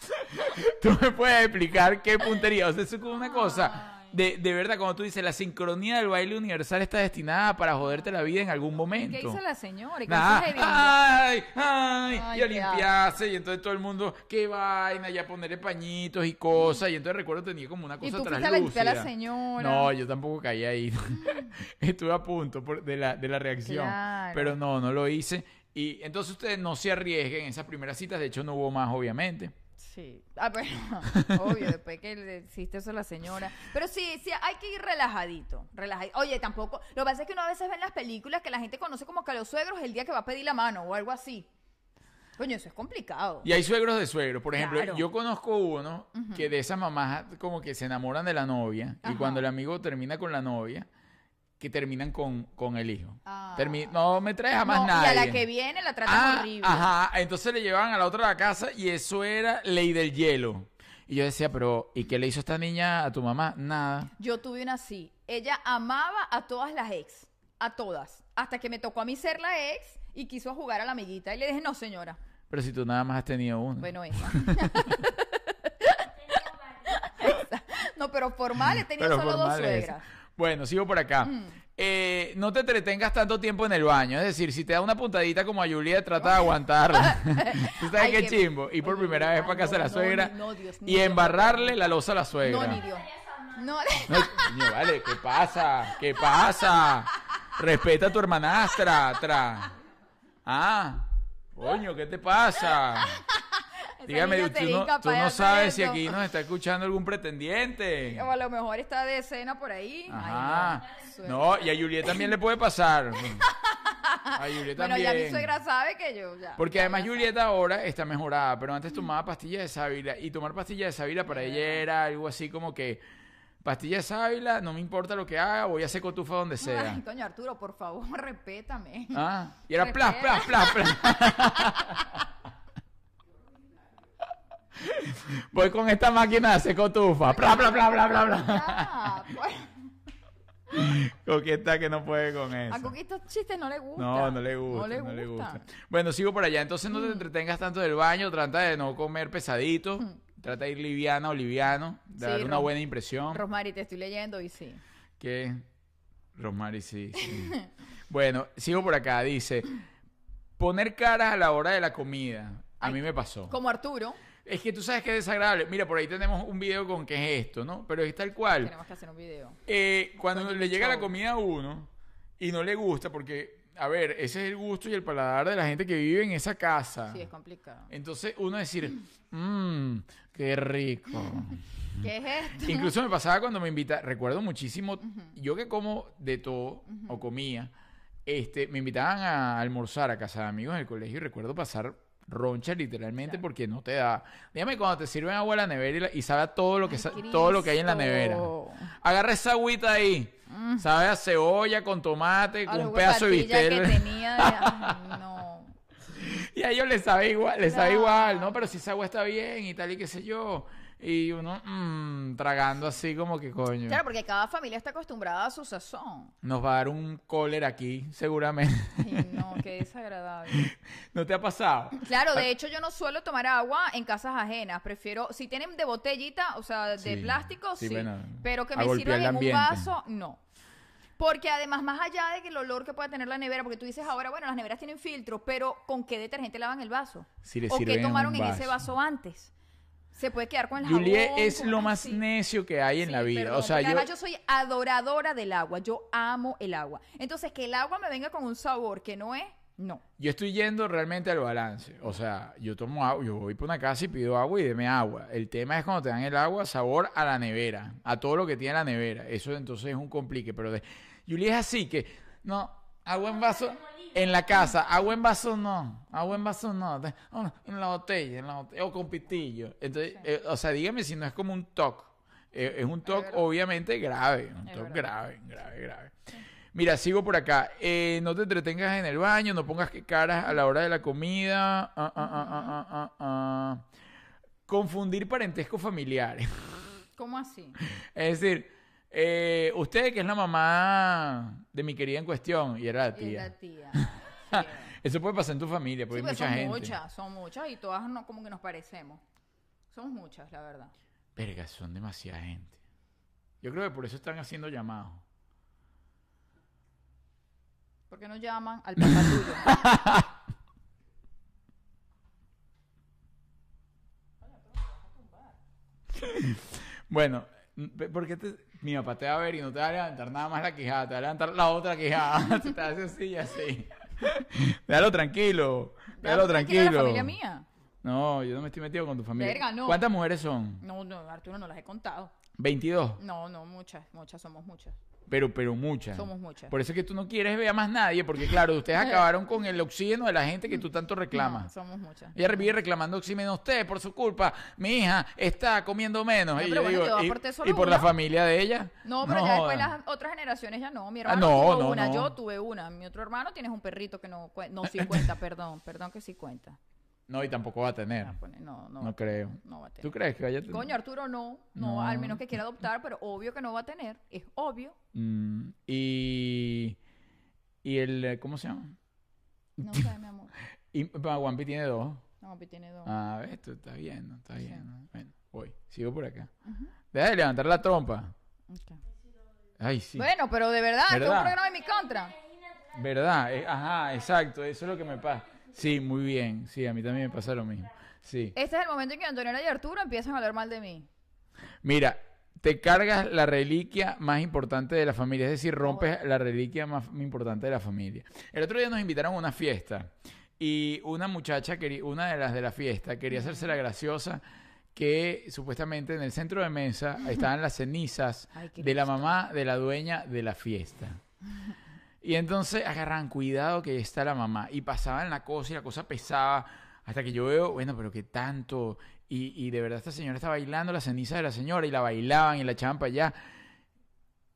Tú me puedes explicar qué puntería. O sea, eso es una cosa. De, de verdad, como tú dices, la sincronía del baile universal está destinada para joderte la vida en algún momento. ¿Qué hizo la señora? ¿Y qué hace hediondo? Ay, ay, Ay, y a limpiarse, y entonces todo el mundo, qué vaina, y a ponerle pañitos y cosas, y entonces recuerdo tenía como una Y cosa tú fuiste a limpiar a la señora. No, yo tampoco caí ahí. Estuve a punto por- de, la, de la reacción, Claro. pero no, no lo hice. Y entonces ustedes no se arriesguen en esas primeras citas, de hecho no hubo más, obviamente. Sí. Ah, pero obvio, después que le hiciste eso a la señora. Pero sí, sí, hay que ir relajadito. relajadito. Oye, tampoco. Lo que pasa es que uno a veces ve en las películas que la gente conoce como que a los suegros el día que va a pedir la mano o algo así. Coño, eso es complicado. Y hay suegros de suegros. Por ejemplo, Claro. yo conozco uno que de esas mamás como que se enamoran de la novia y cuando el amigo termina con la novia, que terminan con, con el hijo. Ah. Termi- no me traes a más No, nadie. Y a la que viene la tratan Ah, horrible. Ajá, entonces le llevaban a la otra a la casa y eso era ley del hielo. Y yo decía, pero ¿y qué le hizo esta niña a tu mamá? Nada. Yo tuve una así. Ella amaba a todas las ex. A todas. Hasta que me tocó a mí ser la ex y quiso jugar a la amiguita. Y le dije, no, señora. Pero si tú nada más has tenido uno. Bueno, esa. no, pero formal he tenido Pero solo dos es. Bueno, sigo por acá. Eh, no te entretengas tanto tiempo en el baño. Es decir, si te da una puntadita como a Julia, trata de aguantarla. ¿Tú sabes Ay, qué chimbo? Y por Oye, primera vez ah, para casa de la suegra. no, no, Dios y embarrarle la losa a la suegra. No, ni Dios. No, No, coño, vale, ¿qué pasa? ¿Qué pasa? Respeta a tu hermanastra. Tra. Ah, coño, ¿qué te pasa? Dígame, tú no, tú no sabes si aquí nos está escuchando algún pretendiente. O a lo mejor está de escena por ahí. Ajá. Ay, no. No, y a Juliet también le puede pasar. A Juliet Bueno, también. ya mi suegra sabe que yo ya. Porque ya además ella Juliet ahora está mejorada, pero antes tomaba pastillas de sábila y tomar pastillas de sábila para ella era algo así como que pastillas de sábila, no me importa lo que haga, voy a hacer cotufa donde sea. Ay, coño, Arturo, por favor, respétame. Ah, y era plas, plas, plas, plas. Voy con esta máquina de cotufa. Bla, bla, bla, bla, bla, bla. Pues, Coqueta que no puede con eso. a Coqui estos chistes no le gustan. No, no le gusta, no le, gusta. Bueno, sigo por allá. Entonces no te entretengas tanto del baño, trata de no comer pesadito, trata de ir liviana o liviano, de Sí, dar una Ros- buena impresión. Rosmary, te estoy leyendo y sí. Que Rosmary sí, sí. bueno, sigo por acá, dice, poner caras a la hora de la comida. A Ay, mí me pasó. Como Arturo, Es que tú sabes que es desagradable. Mira, por ahí tenemos un video con qué es esto, ¿no? Pero es tal cual. tenemos que hacer un video. Eh, cuando le llega la comida a uno y no le gusta, porque, a ver, ese es el gusto y el paladar de la gente que vive en esa casa. Sí, es complicado. Entonces uno decir, mmm, qué rico. ¿Qué es esto? Incluso me pasaba cuando me invita, recuerdo muchísimo, yo que como de todo o comía, este, me invitaban a almorzar a casa de amigos en el colegio y recuerdo pasar roncha literalmente porque no te da. Dígame cuando te sirven agua en la nevera y, la- y sabe a todo lo que Ay, todo lo que hay en la nevera. Agarra esa agüita ahí. Sabe a cebolla con tomate, con un pedazo de que bistec. tenía de... Ay, no. Y a ellos les sabe igual, les sabe igual, ¿no? Pero si esa agua está bien y tal y qué sé yo. Y uno mm, tragando así como que coño. Claro, porque cada familia está acostumbrada a su sazón. Nos va a dar un cólera aquí, seguramente. Ay, no, qué desagradable. ¿No te ha pasado? Claro, de hecho yo no suelo tomar agua en casas ajenas. Prefiero, si tienen de botellita, o sea, de Sí, plástico, sí, sí. bueno, pero que me sirvan en un vaso, no. Porque además, más allá de que el olor que pueda tener la nevera, porque tú dices ahora, bueno, las neveras tienen filtro, pero ¿con qué detergente lavan el vaso? Si le ¿O qué tomaron en, ese vaso antes? Se puede quedar con el jabón. Juliet es lo más necio que hay en Sí, la vida. perdón, o sea, yo, además yo soy adoradora del agua. Yo amo el agua. Entonces, que el agua me venga con un sabor que no es, no. yo estoy yendo realmente al balance. O sea, yo tomo agua, yo voy por una casa y pido agua y deme agua. El tema es cuando te dan el agua, sabor a la nevera, a todo lo que tiene la nevera. Eso entonces es un complique. Pero de, Juliet es así que, no, agua en vaso. En la casa, agua en vaso no, agua en vaso no, oh, en la botella, en la botella, o con pitillo. Entonces, eh, o sea, dígame si no es como un TOC. Eh, es un TOC verdad. obviamente grave, un verdad. grave, grave, grave. Mira, sigo por acá. Eh, no te entretengas en el baño, no pongas que caras a la hora de la comida. Ah, ah, ah, ah, ah, ah, ah. Confundir parentescos familiares. ¿Cómo así? Es decir, eh, usted que es la mamá de mi querida en cuestión y era la Y tía. la tía. Sí. Eso puede pasar en tu familia, porque Sí, hay pues mucha son gente. muchas, son muchas y todas no, como que nos parecemos. Somos muchas, la verdad. Verga, son demasiada gente. Yo creo que por eso están haciendo llamados. ¿Por qué no llaman al papá tuyo? Bueno, porque te- mi papá te va a ver y no te va a levantar nada más la quijada, te va a levantar la otra quijada. te hace así y así. Déjalo tranquilo. Déjalo tranquilo. la familia mía. No, yo no me estoy metido con tu familia. Verga, no. ¿Cuántas mujeres son? No, no, Arturo, no las he contado. 22. No, no, muchas, muchas, somos muchas. Pero, pero muchas. Somos muchas. Por eso es que tú no quieres ver a más nadie, porque claro, ustedes acabaron con el oxígeno de la gente que tú tanto No, reclamas. somos muchas. Ella vive reclamando oxígeno usted por su culpa. Mi hija está comiendo menos. No, y pero yo bueno, digo, yo y- aporté y, solo por la familia de ella. No, pero ya después las otras generaciones ya no. Mi Ah, hermano no, tuvo no, una, no. yo tuve una. Mi otro hermano tienes un perrito que no no sí cuenta, perdón, perdón que sí cuenta. No, y tampoco va a tener. Ah, No, no, No creo. no va a tener. ¿Tú crees que vaya a tener? Coño, Arturo no, no, No. al menos que quiera adoptar, pero obvio que no va a tener, es obvio. Mm, y. Y el. eh, ¿Cómo se llama? No sé, mi amor. Y Wampi tiene dos. Papi tiene dos. Ah, ves, tú está bien, ¿no? Está Sí. Bueno, voy. Sigo por acá. Deja de levantar la trompa. Ay, sí. Bueno, pero de verdad, esto es ¿Verdad? un programa en mi contra. ¿Verdad? Eh, ajá, exacto. Eso es lo que me pasa. Sí, muy bien. Sí, a mí también me pasa lo mismo. Sí. Este es el momento en que Antonella y Arturo empiezan a hablar mal de mí. Mira, te cargas la reliquia más importante de la familia, es decir, rompes la reliquia más importante de la familia. El otro día nos invitaron a una fiesta y una muchacha, quería, una de las de la fiesta, quería hacerse la graciosa que supuestamente en el centro de mesa estaban las cenizas Ay, de la mamá de la dueña de la fiesta. Y entonces agarran cuidado que está la mamá. Y pasaban la cosa y la cosa pesaba. Hasta que yo veo, bueno, pero qué tanto. Y, y de verdad esta señora está bailando la ceniza de la señora y la bailaban y la echaban para allá.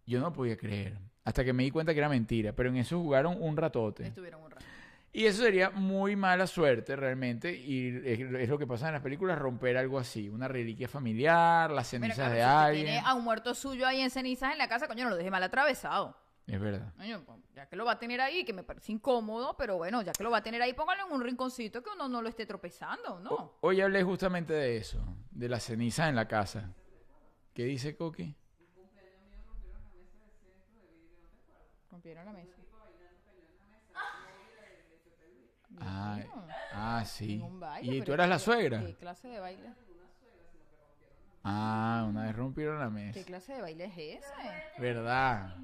Yo no podía creer. Hasta que me di cuenta que era mentira. Pero en eso jugaron un ratote. Estuvieron un rato. Y eso sería muy mala suerte realmente. Y es, es lo que pasa en las películas, romper algo así. Una reliquia familiar, las cenizas claro, de si alguien. tiene a un muerto suyo ahí en cenizas en la casa, coño, no lo deje mal atravesado. Es verdad. Pues, ya que lo va a tener ahí, que me parece incómodo, pero bueno, ya que lo va a tener ahí, póngalo en un rinconcito que uno no lo esté tropezando, ¿no? O- Hoy hablé justamente de eso, de las cenizas en la casa. ¿Qué dice Coqui? Rompieron la mesa. Ah, ah, sí. Baile, ¿Y tú eras la ¿qué- suegra? ¿Qué clase de baile? Ah, una vez rompieron la ¿Qué mesa. clase de baile es ese? ¿Verdad?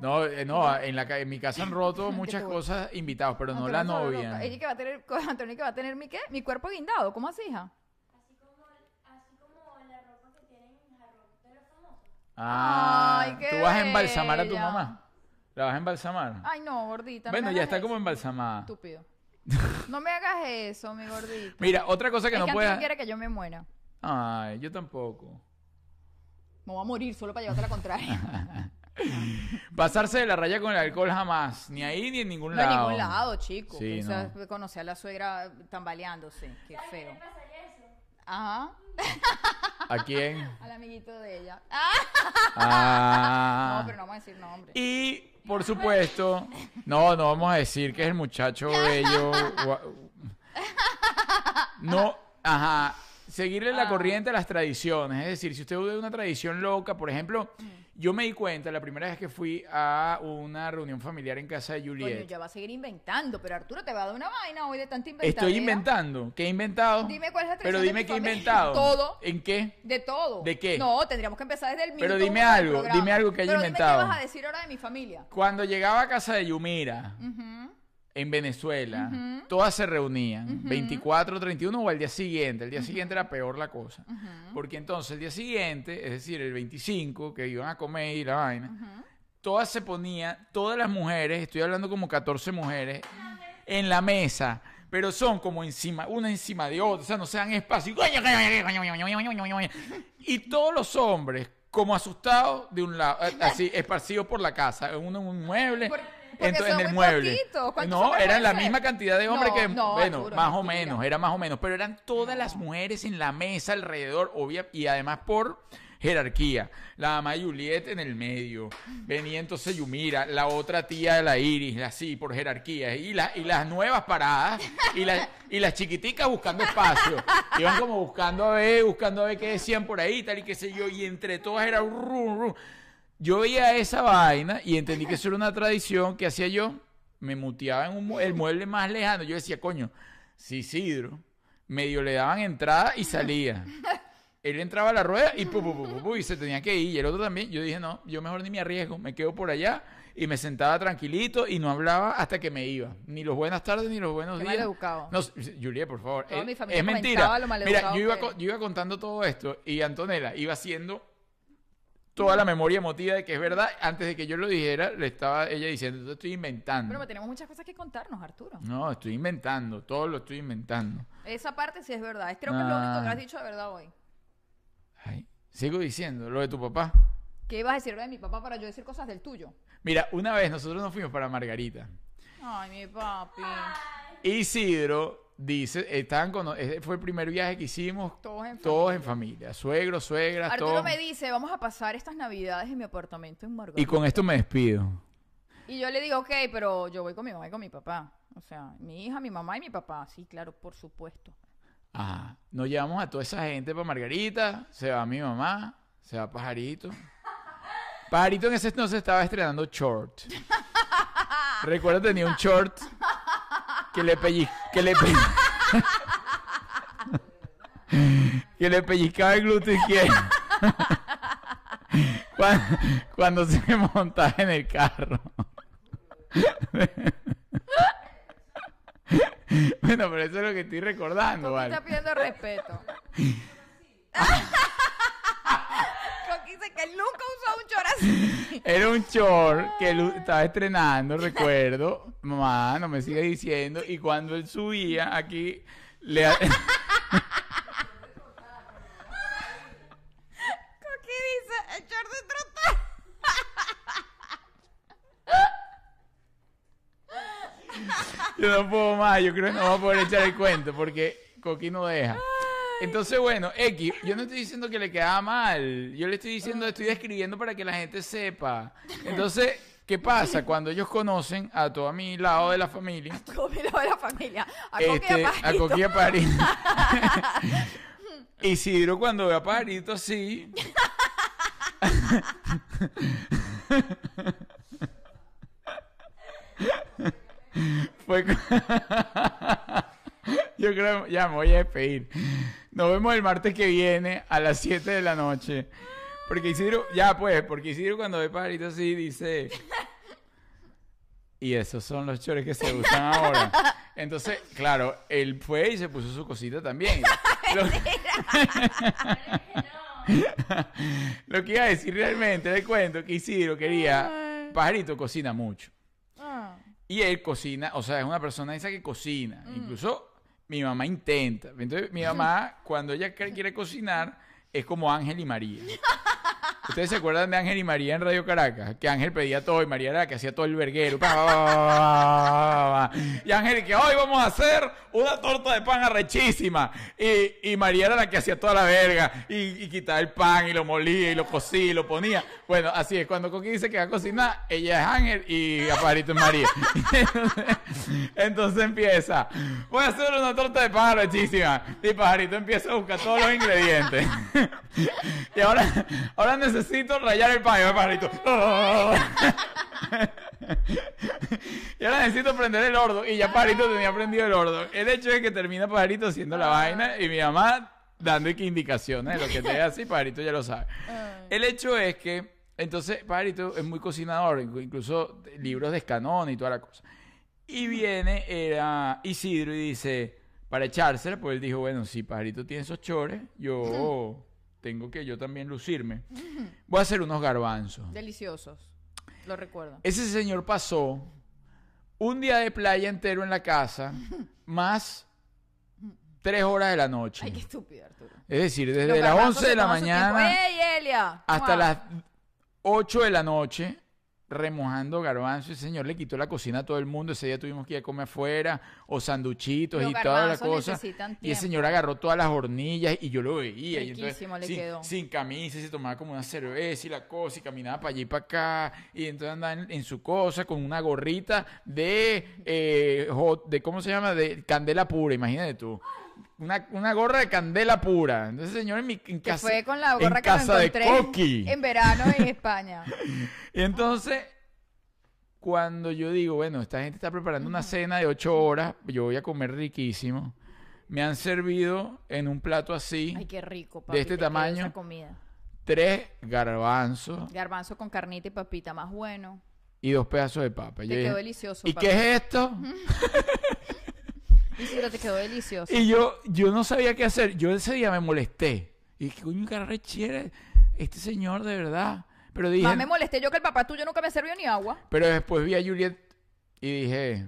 No, eh, no, en, la, ca- en mi casa han roto muchas cosas invitados, pero no la novia. Ella que va a tener, Antonio que va a tener mi qué? Mi cuerpo guindado, ¿cómo así, hija? Así como, así como la ropa que tienen en jarrón de los famosos. Ah, Ay, qué ¿tú vas a embalsamar a tu bella. mamá? ¿La vas a embalsamar? Ay, no, gordita. no bueno, me ya hagas está como embalsamada. Estúpido. No me hagas eso, mi gordita. Mira, otra cosa que es no que puedes... Quiere que yo me muera. Ay, yo tampoco. Me voy a morir solo para llevarte la contraria. Pasarse de la raya con el alcohol jamás. Ni ahí ni en ningún No, en lado. ningún lado, chico. Sí, no. Conocí a la suegra tambaleándose. Qué ¿Sabes qué feo. Ajá. ¿A quién? Al amiguito de ella. Ah, no, pero no vamos a decir nombre. Y, por supuesto, no, no vamos a decir que es el muchacho bello. No, ajá. Seguirle la Ah. corriente a las tradiciones. Es decir, si usted ve una tradición loca, por ejemplo, yo me di cuenta la primera vez que fui a una reunión familiar en casa de Coño, Juliet. ya va a seguir inventando, pero Arturo te va a dar una vaina hoy de tanta inventar. Estoy inventando. ¿Qué he inventado? Dime cuál es la Pero de dime tu qué he inventado. Todo. ¿En qué? De todo. ¿De qué? No, tendríamos que empezar desde el minuto Pero dime algo, dime algo que haya Pero inventado. Dime qué vas a decir ahora de mi familia. Cuando llegaba a casa de Yumira. En Venezuela, todas se reunían, 24, 31 o al día siguiente. El día siguiente era peor la cosa. Porque entonces el día siguiente, es decir, el 25, que iban a comer y la vaina, todas se ponían, todas las mujeres, estoy hablando como 14 mujeres, en la mesa. Pero son como encima, una encima de otra, o sea, no se dan espacio. Y todos los hombres, como asustados de un lado, eh, así, esparcidos por la casa, uno en un mueble, Por- son en el mueble. poquitos. ¿Cuántos No, eran la misma cantidad de hombres No, que, no, bueno, Arturo, más o menos, era más o menos, pero eran todas las mujeres en la mesa alrededor, obvia, y además por jerarquía. La mamá de Juliet en el medio, venía entonces Yumira, la otra tía de la Iris, así, por jerarquía, y, la- y las nuevas paradas, y, la- y las chiquiticas buscando espacio, iban como buscando a ver, buscando a ver qué decían por ahí, tal y qué sé yo, y entre todas era un rum, rum. Yo veía esa vaina y entendí que eso era una tradición que hacía yo. Me muteaba en un mue- el mueble más lejano. Yo decía, coño, si medio le daban entrada y salía. Él entraba a la rueda y, pu, pu, pu, y se tenía que ir. Y el otro también. Yo dije, no, yo mejor ni me arriesgo. Me quedo por allá y me sentaba tranquilito y no hablaba hasta que me iba. Ni los buenas tardes ni los buenos Qué días. maleducado. No, Juliet, por favor. Toda Eh, mi familia es mentira. lo Mira, yo iba, que es. yo iba contando todo esto y Antonella iba haciendo toda la memoria emotiva de que es verdad. Antes de que yo lo dijera, le estaba ella diciendo, "Yo estoy inventando. Pero tenemos muchas cosas que contarnos, Arturo. No, estoy inventando. Todo lo estoy inventando. Esa parte sí es verdad. Creo que es lo único que Ah. has dicho de verdad hoy. Ay, sigo diciendo lo de tu papá. ¿Qué ibas a decir de mi papá para yo decir cosas del tuyo? Mira, una vez nosotros nos fuimos para Margarita. Ay, mi papi. Isidro dice, estaban con, ese fue el primer viaje que hicimos Todos en todos en familia, suegros, suegras, Arturo todos. me dice, vamos a pasar estas navidades en mi apartamento en Margarita. Y con esto me despido. Y yo le digo, ok, pero yo voy con mi mamá y con mi papá. O sea, mi hija, mi mamá y mi papá. Sí, claro, por supuesto. Ajá. Nos llevamos a toda esa gente para Margarita, se va mi mamá, se va Pajarito. Pajarito en ese entonces estaba estrenando short. Recuerdo tenía un short que le pelli que le pe- que le pellizcaba el glúteo izquierdo. cuando, cuando se montaba en el carro. bueno, pero eso es lo que estoy recordando, ¿vale? está pidiendo respeto. Él nunca usó un chor así. Era un short que él estaba estrenando, recuerdo. Mamá, no me sigue diciendo. Y cuando él subía aquí, le... Coqui dice, el chor de trotar. Yo no puedo más, yo creo que no voy a poder echar el cuento porque Coqui no deja. Entonces, bueno, X, yo no estoy diciendo que le quedaba mal, yo le estoy diciendo, estoy describiendo para que la gente sepa. Entonces, ¿qué pasa? Cuando ellos conocen a todo mi lado de la familia, Como mi lado de la familia. A este, a a Pajarito. Coqui y a Pajarito. Isidro cuando ve a Pajarito así. Fue Yo creo, ya me voy a despedir. Nos vemos el martes que viene a las 7 de la noche. Porque Isidro, ya pues, porque Isidro cuando ve Pajarito así dice... Y esos son los chores que se usan ahora. Entonces, claro, él fue y se puso su cosita también. Lo, lo que iba a decir realmente, le cuento que Isidro quería... Pajarito cocina mucho. Ah. Y él cocina, o sea, es una persona esa que cocina. Incluso mi mamá intenta. Entonces, mi mamá, cuando ella quiere cocinar, es como Ángel y María. ¿Ustedes se acuerdan de Ángel y María en Radio Caracas? Que Ángel pedía todo y María era la que hacía todo el verguero. Y Ángel que hoy vamos a hacer una torta de pan arrechísima. Y, y María era la que hacía toda la verga. Y, quitaba el pan y lo molía y lo cocía y lo ponía. Bueno, así es. Cuando Coqui dice que va a cocinar, ella es Ángel y Aparito es María. Entonces empieza. Voy a hacer una torta de pan arrechísima. Y Pajarito empieza a buscar todos los ingredientes. y ahora, ahora necesito rayar el pan. Y va Pajarito. y ahora necesito prender el horno. Y ya Pajarito tenía prendido el horno. El hecho es que termina Pajarito haciendo la vaina y mi mamá dando indicaciones de lo que te dé así. Pajarito ya lo sabe. El hecho es que, entonces, Pajarito es muy cocinador, incluso libros de escanón y toda la cosa. Y viene era Isidro y dice, para echársela, pues él dijo, bueno, si Pajarito tiene esos chores, yo tengo que yo también lucirme. Voy a hacer unos garbanzos. Deliciosos. Lo recuerdo. Ese señor pasó un día de playa entero en la casa, más tres horas de la noche. Ay, qué estúpido, Arturo. Es decir, desde las garbanzos 11 de la tiempo. mañana hasta las 8 de la noche remojando garbanzos. El señor le quitó la cocina a todo el mundo. Ese día tuvimos que ir a comer afuera o sanduchitos Los y toda la cosa. Y el señor agarró todas las hornillas y yo lo veía. Y entonces, le sin, quedó. sin camisa, se tomaba como una cerveza y la cosa y caminaba para allí y para acá. Y entonces andaba en, en su cosa con una gorrita de, eh, hot- de ¿cómo se llama? De candela pura, imagínate tú. Una, una gorra de candela pura. Entonces, señor, en, mi, en casa, fue con la en gorra que me casa de encontré Coqui. en verano en España. Y entonces, cuando yo digo, bueno, esta gente está preparando una cena de ocho horas, yo voy a comer riquísimo. Me han servido en un plato así Ay, qué rico, papi. de este tamaño, Esa comida. tres garbanzos Garbanzo con carnita y papita, más bueno. y dos pedazos de papa. Te Yo quedó dije, delicioso. ¿Y qué es esto? Isidro, te quedó delicioso. Y yo, yo no sabía qué hacer. Yo ese día me molesté. Y dije, coño, qué arrechera este señor de verdad. Pero dije, Más me molesté yo que el papá tuyo nunca me sirvió ni agua. pero después vi a Juliet y dije,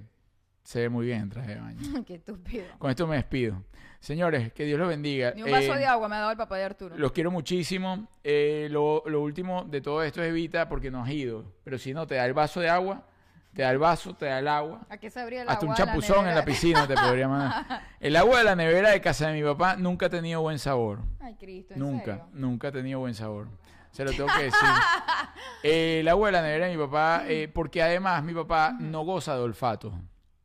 se ve muy bien en traje de baño. qué estúpido. Con esto me despido. Señores, que Dios los bendiga. Ni un vaso Eh, de agua me ha dado el papá de Arturo. Los quiero muchísimo. Eh, lo, lo último de todo esto es evita porque no has ido. Pero si no, te da el vaso de agua, te da el vaso, te da el agua. ¿A qué se abría el Hasta un la chapuzón en la piscina te podría mandar. El agua de la nevera de casa de mi papá nunca ha tenido buen sabor. Ay, Cristo, ¿en Nunca, serio? nunca ha tenido buen sabor. Se lo tengo que decir. Eh, el agua de la nevera de mi papá, eh, porque además mi papá no goza de olfato.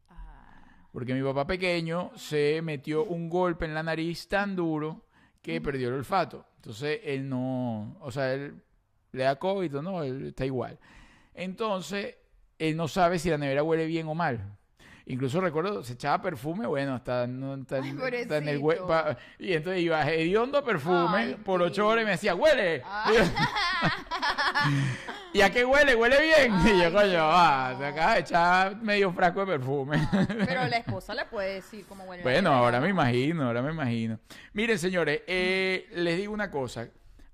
Ah, Porque mi papá pequeño se metió un golpe en la nariz tan duro que perdió el olfato. Entonces él no, o sea, él le da COVID no, él está igual. Entonces él no sabe si la nevera huele bien o mal. Incluso recuerdo, se echaba perfume, bueno, hasta, no, está, Ay, está en el pobrecito. hue- pa- Y entonces iba hediondo perfume Ay, por ocho horas y me decía, huele. Ah. ¿Y a qué huele? ¿Huele bien? y yo, coño, no. ah, te acabas de echar medio frasco de perfume. Pero la esposa le puede decir cómo huele. Bueno, ahora ¿no? me imagino, ahora me imagino. Miren, señores, eh, les digo una cosa.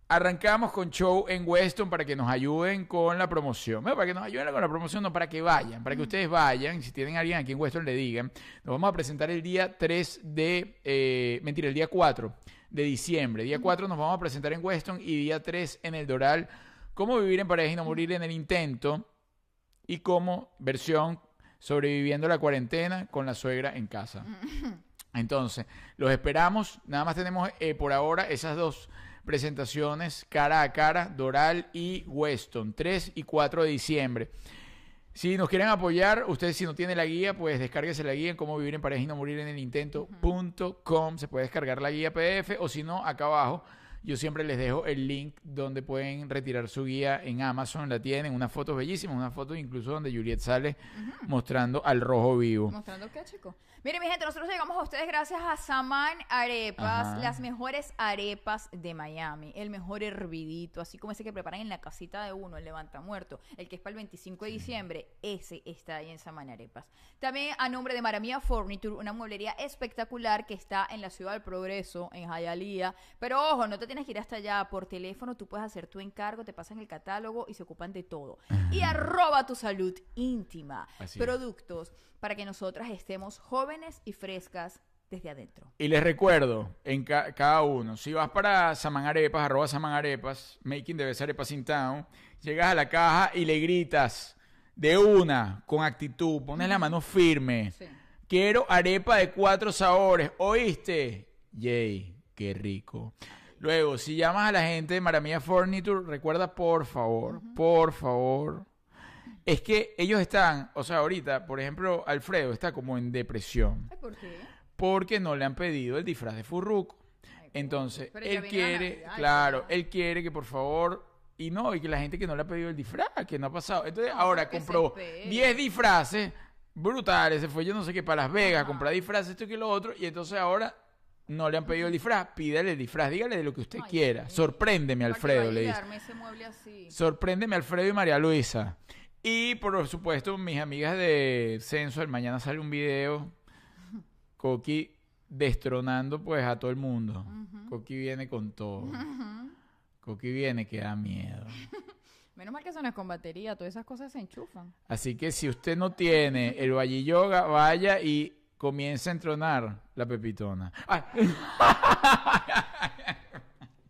Arrancamos con show en Weston para que nos ayuden con la promoción. Bueno, para que nos ayuden con la promoción, no para que vayan, para que ustedes vayan. Si tienen a alguien aquí en Weston, le digan. Nos vamos a presentar el día 3 de. eh, mentira, el día 4 de diciembre. Día 4 nos vamos a presentar en Weston y día 3 en el Doral. Cómo vivir en pareja y no morir en el intento. Y como versión sobreviviendo la cuarentena con la suegra en casa. Entonces, los esperamos. Nada más tenemos eh, por ahora esas dos presentaciones cara a cara, Doral y Weston, 3 y 4 de diciembre. Si nos quieren apoyar, ustedes si no tienen la guía, pues descárguese la guía en cómo vivir en pareja y no morir en el intento.com. Se puede descargar la guía PDF o si no, acá abajo yo siempre les dejo el link donde pueden retirar su guía en Amazon. La tienen, unas fotos bellísimas, una foto incluso donde Juliet sale mostrando al rojo vivo. ¿Mostrando qué, chico? Miren, mi gente, nosotros llegamos a ustedes gracias a Saman Arepas, Ajá. las mejores arepas de Miami, el mejor hervidito, así como ese que preparan en la casita de uno, el levanta muerto, el que es para el 25 de diciembre, ese está ahí en Saman Arepas. También a nombre de Maramia Furniture, una mueblería espectacular que está en la Ciudad del Progreso, en Hialeah. Pero ojo, no te tienes que ir hasta allá por teléfono, tú puedes hacer tu encargo, te pasan el catálogo y se ocupan de todo. Y arroba tu salud íntima. Así es. Productos para que nosotras estemos jóvenes y frescas desde adentro. Y les recuerdo, en ca- cada uno, si vas para Saman Arepas, arroba Saman Arepas, making the best arepas in town, llegas a la caja y le gritas de una, con actitud, pones la mano firme. Sí. Quiero arepa de cuatro sabores, ¿oíste? Yay, qué rico. Luego, si llamas a la gente de Maramia Furniture, recuerda por favor, por favor. Es que ellos están, o sea, ahorita, por ejemplo, Alfredo está como en depresión Ay, ¿por qué? porque no le han pedido el disfraz de Furruco. Entonces, él quiere, claro, él quiere que por favor, y no, y que la gente que no le ha pedido el disfraz, que no ha pasado. Entonces, No, ahora compró espere. 10 disfraces brutales, se fue yo no sé qué para Las Vegas, Ajá. comprar disfraces, esto y que lo otro, y entonces ahora no le han pedido el disfraz, pídale el disfraz, dígale de lo que usted Ay, quiera. sí. Sorpréndeme, ¿Para qué Alfredo, le a dice. ese mueble así? Sorpréndeme Alfredo y María Luisa. Y por supuesto, mis amigas de Censo, el mañana sale un video. Coqui destronando pues a todo el mundo. Coqui viene con todo. Coqui viene que da miedo. Menos mal que eso no es con batería, todas esas cosas se enchufan. Así que si usted no tiene el Valle Yoga, vaya y comience a entronar la pepitona. Ay.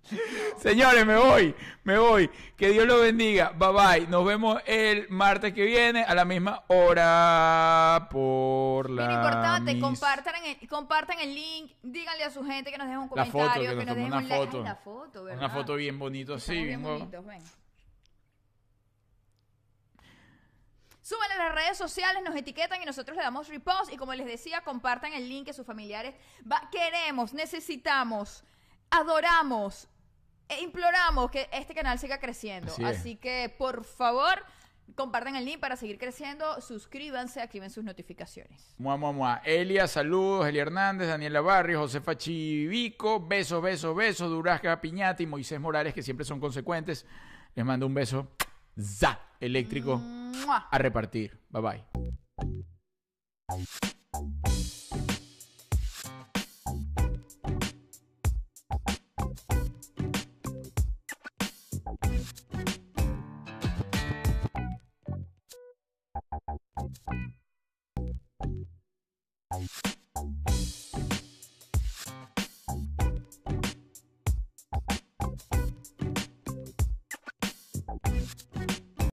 Señores, me voy, me voy. Que Dios los bendiga. Bye bye. Nos vemos el martes que viene a la misma hora por la. Bien importante, mis- compartan el, compartan el link, díganle a su gente que nos dejen un La foto, comentario, que que, nos dejen una un like. foto. Ay, la foto, ¿verdad? Una foto bien bonito así, Estamos bien bonitos, ven. Suban a las redes sociales, nos etiquetan y nosotros le damos repost. Y como les decía, compartan el link a sus familiares. Va- queremos, necesitamos, adoramos e imploramos que este canal siga creciendo. Así que, por favor, compartan el link para seguir creciendo. Suscríbanse, activen sus notificaciones. Mua, mua, mua. Elia, saludos. Eli Hernández, Daniela Barrio, Josefa Chivico. Besos, besos, besos. Durazga Piñati, Moisés Morales, que siempre son consecuentes. Les mando un beso. ¡Za! Eléctrico. ¡Mua! A repartir. Bye bye.